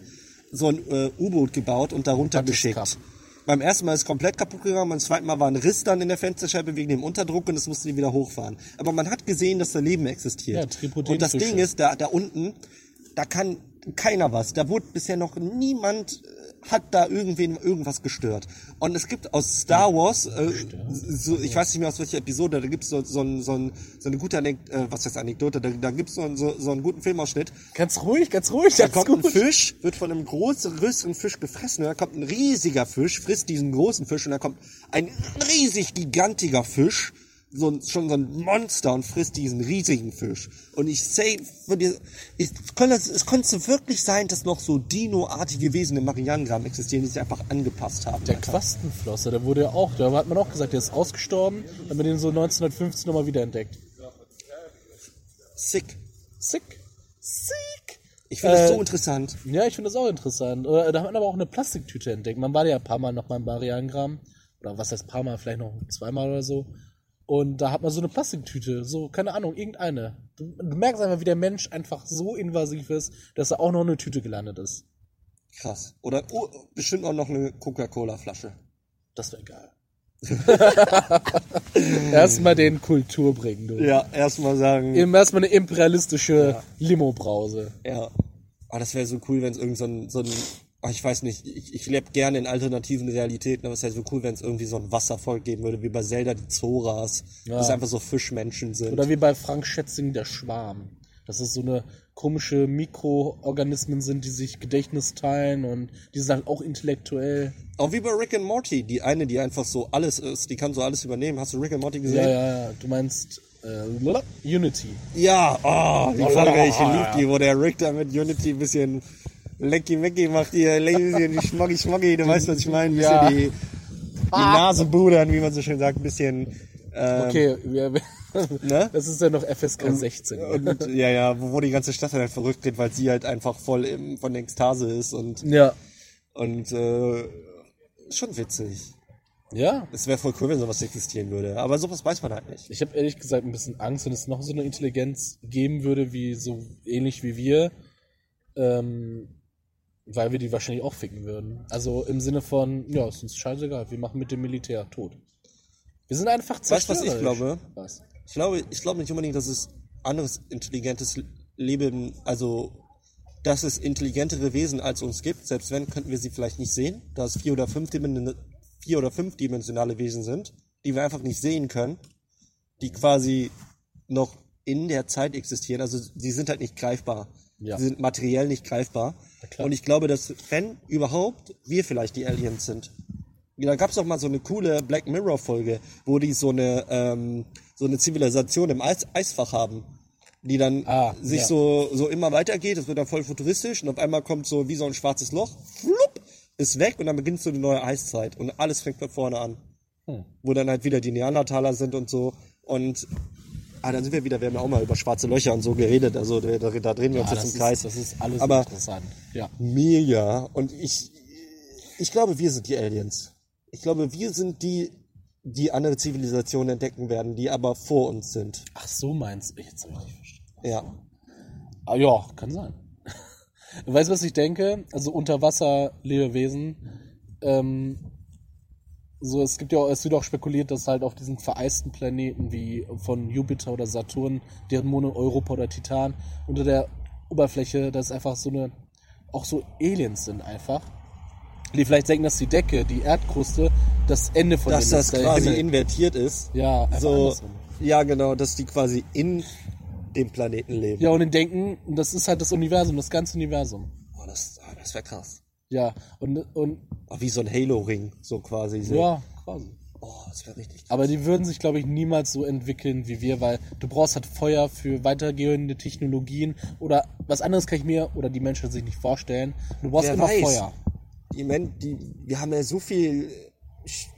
so ein äh, U-Boot gebaut und darunter ist geschickt. Beim ersten Mal ist es komplett kaputt gegangen, beim zweiten Mal war ein Riss dann in der Fensterscheibe wegen dem Unterdruck und es musste die wieder hochfahren. Aber man hat gesehen, dass da Leben existiert. Ja, und das Ding ist, da, da unten, da kann keiner was. Da wurde bisher noch niemand hat da irgendwen irgendwas gestört. Und es gibt aus Star Wars, äh, so, ich weiß nicht mehr aus welcher Episode, da gibt's so, so, ein- so, ein- so eine gute Anek äh, was heißt Anekdote, da, da gibt's so, einen- so, so einen guten Filmausschnitt. Ganz ruhig, ganz ruhig, Da kommt ein gut. Fisch, wird von einem großen, größeren Fisch gefressen. Und da kommt ein riesiger Fisch, frisst diesen großen Fisch und da kommt ein riesig gigantiger Fisch, so ein, schon so ein Monster und frisst diesen riesigen Fisch. Und ich say, für die, ich, könnte, es könnte wirklich sein, dass noch so Dino-artige Wesen im Marianengraben existieren, die sich einfach angepasst haben. Der. Quastenflosser, der wurde ja auch, da hat man auch gesagt, der ist ausgestorben, haben wir den so 1950 nochmal wiederentdeckt. Sick. Sick. Sick. Ich finde das Äh, so interessant. Ja, ich finde das auch interessant. Da hat man aber auch eine Plastiktüte entdeckt. Man war ja ein paar Mal noch mal im Marianengraben. Oder was heißt paar Mal, vielleicht noch zweimal oder so. Und da hat man so eine Plastiktüte, so, keine Ahnung, irgendeine. Du, du merkst einfach, wie der Mensch einfach so invasiv ist, dass er auch noch eine Tüte gelandet ist. Krass. Oder oh, bestimmt auch noch eine Coca-Cola-Flasche. Das wäre geil. Erstmal den Kultur bringen, du. Ja, erstmal sagen. Erstmal eine imperialistische Limo-Brause. Ja. Aber das wäre so cool, wenn es irgend so ein, so ein ach, ich weiß nicht, ich, ich lebe gerne in alternativen Realitäten, aber es wäre so cool, wenn es irgendwie so ein Wasservolk geben würde, wie bei Zelda die Zoras, Ja. das einfach so Fischmenschen sind. Oder wie bei Frank Schätzing der Schwarm. Dass es so eine komische Mikroorganismen sind, die sich Gedächtnis teilen und die sind halt auch intellektuell. Auch wie bei Rick and Morty, die eine, die einfach so alles ist, die kann so alles übernehmen. Hast du Rick and Morty Ja, gesehen? ja, ja. Du meinst äh, Unity. Ja, oh, die Folge, ich lieb die, wo der Rick da mit Unity ein bisschen lecky mecky macht, hier, ein bisschen schmoggy schmoggy, du weißt, was ich meine, ein bisschen Ja. die, die Nase budern, wie man so schön sagt, ein bisschen, ähm, Okay, wir, ne? das ist ja noch FSK 16. Und, ja, ja, wo, wo die ganze Stadt halt verrückt wird, weil sie halt einfach voll im, von der Ekstase ist und, ja. und äh, schon witzig. Ja. Es wäre voll cool, wenn sowas existieren würde. Aber sowas weiß man halt nicht. Ich habe ehrlich gesagt ein bisschen Angst, wenn es noch so eine Intelligenz geben würde, wie so ähnlich wie wir, ähm, weil wir die wahrscheinlich auch ficken würden. Also im Sinne von, ja, ist uns scheißegal, wir machen mit dem Militär tot. Wir sind einfach Weißt du, was ich zerstörerisch. glaube? Was? Ich glaube, ich glaube nicht unbedingt, dass es anderes intelligentes Leben, also dass es intelligentere Wesen als uns gibt. Selbst wenn, könnten wir sie vielleicht nicht sehen, da es vier oder fünf, vier oder fünfdimensionale Wesen sind, die wir einfach nicht sehen können, die quasi noch in der Zeit existieren. Also sie sind halt nicht greifbar. Ja. Sie sind materiell nicht greifbar. Und ich glaube, dass wenn überhaupt wir vielleicht die Aliens sind. Da gab es auch mal so eine coole Black Mirror Folge, wo die so eine ähm, so eine Zivilisation im Eis Eisfach haben, die dann Ah, sich ja. so so immer weitergeht. Das wird dann voll futuristisch und auf einmal kommt so wie so ein schwarzes Loch, flupp, ist weg und dann beginnt so eine neue Eiszeit und alles fängt von vorne an, Hm. wo dann halt wieder die Neandertaler sind und so und ah, dann sind wir wieder, wir haben ja auch mal über schwarze Löcher und so geredet, also da, da, drehen wir uns Ah, jetzt das, im Kreis. ist, das ist alles Aber- interessant. Ja. Mega. Und ich, ich glaube, wir sind die Aliens. Ich glaube, wir sind die, die andere Zivilisationen entdecken werden, die aber vor uns sind. Ach, so meinst du. Jetzt habe ich nicht verstanden. Ja. Ah, ja, kann sein. weißt du, was ich denke? Also Unterwasser-Lebewesen. Ähm, so, es gibt ja, auch- es wird auch spekuliert, dass halt auf diesen vereisten Planeten wie von Jupiter oder Saturn, deren Monde Europa oder Titan, unter der Oberfläche, dass einfach so eine, auch so Aliens sind einfach. Die vielleicht denken, dass die Decke, die Erdkruste, das Ende von Dass das ist, quasi Himmel. invertiert ist. Ja, So, andersrum. ja, genau, dass die quasi in dem Planeten leben. Ja, und die denken, das ist halt das Universum, das ganze Universum. Oh, das ah, das wäre krass. Ja, und, und Oh, wie so ein Halo-Ring, so quasi. So. ja, quasi. Oh, das wäre richtig. Aber die würden sich, glaube ich, niemals so entwickeln wie wir, weil du brauchst halt Feuer für weitergehende Technologien oder was anderes kann ich mir oder die Menschen sich nicht vorstellen. Du brauchst Wer immer weiß. Feuer. Die, Men die, wir haben ja so viel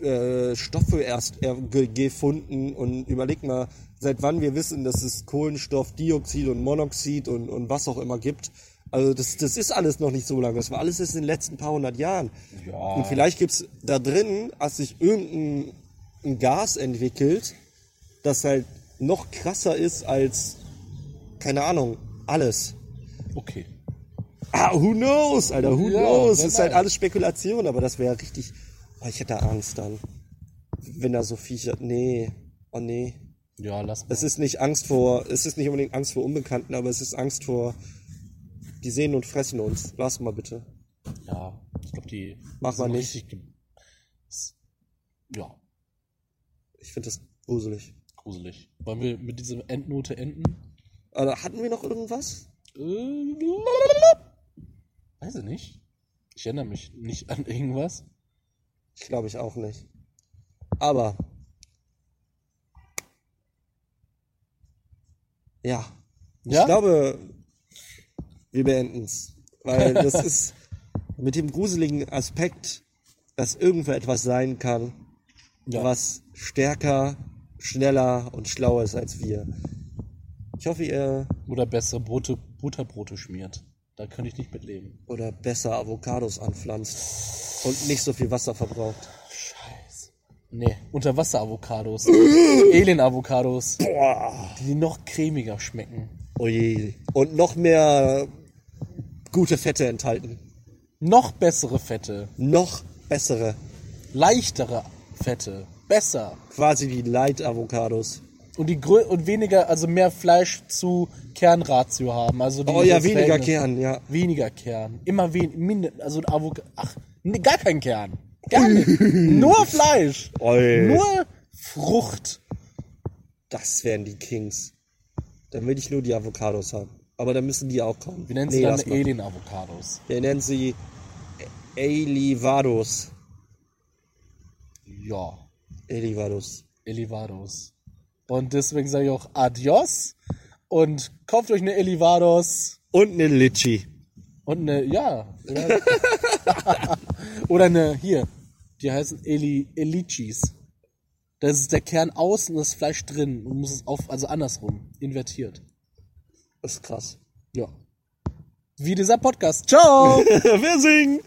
äh, Stoffe erst er ge gefunden und überleg mal, seit wann wir wissen, dass es Kohlenstoff, Dioxid und Monoxid und, und was auch immer gibt. Also das, das ist alles noch nicht so lange. Das war alles erst in den letzten paar hundert Jahren. Ja. Und vielleicht gibt's da drin, als sich irgendein ein Gas entwickelt, das halt noch krasser ist als, keine Ahnung, alles. Okay. Ah, who knows, Alter, who Ja, knows? ist halt alles Spekulation, aber das wäre richtig. Oh, ich hätte Angst dann. Wenn da so Viecher. Nee. Oh nee. Ja, lass mal. Es ist nicht Angst vor. Es ist nicht unbedingt Angst vor Unbekannten, aber es ist Angst vor. Die sehen und fressen uns. Lass mal bitte. Ja, ich glaube, die Mach mal nicht. richtig Ja, Ich finde das gruselig. gruselig. Wollen wir mit dieser Endnote enden? Aber hatten wir noch irgendwas? Äh, Weiß ich nicht. Ich erinnere mich nicht an irgendwas. Ich glaube ich auch nicht. Aber. Ja. Ja? Ich glaube, wir beenden's. Weil das ist mit dem gruseligen Aspekt, dass irgendwo etwas sein kann, Ja. was stärker, schneller und schlauer ist als wir. Ich hoffe, ihr Oder bessere Brote, Butterbrote schmiert. Da könnte ich nicht mitleben. oder besser Avocados anpflanzt und nicht so viel Wasser verbraucht. Scheiße. Nee, Unterwasser-Avocados. Alien-Avocados. Boah. Die noch cremiger schmecken. Oh je. Und noch mehr gute Fette enthalten. Noch bessere Fette. Noch bessere. Leichtere Fette. Besser. Quasi wie Light Avocados. Und die Grö und weniger, also mehr Fleisch zu Kernratio haben. Also die Oh ja, weniger Verhältnis- Kern, ja. Weniger Kern. Immer weniger. Also ein Avocado. Ach, nee, gar kein Kern. Gar nicht. Nur Fleisch. Oi. Nur Frucht. Das wären die Kings. Dann will ich nur die Avocados haben. Aber dann müssen die auch kommen. Wir nennen Nee, sie dann. Alien-Avocados. Wir nennen sie Elivados. Ja. Elivados. Elivados. Und deswegen sage ich auch Adios. Und kauft euch eine Elivados. Und eine Litchi. Und eine, ja. Oder, oder eine, hier. Die heißen Eli, Elichis. Das ist der Kern außen, das Fleisch drin. Und muss es auf, also andersrum. Invertiert. Das ist krass. Ja. Wie dieser Podcast. Ciao! Wir singen!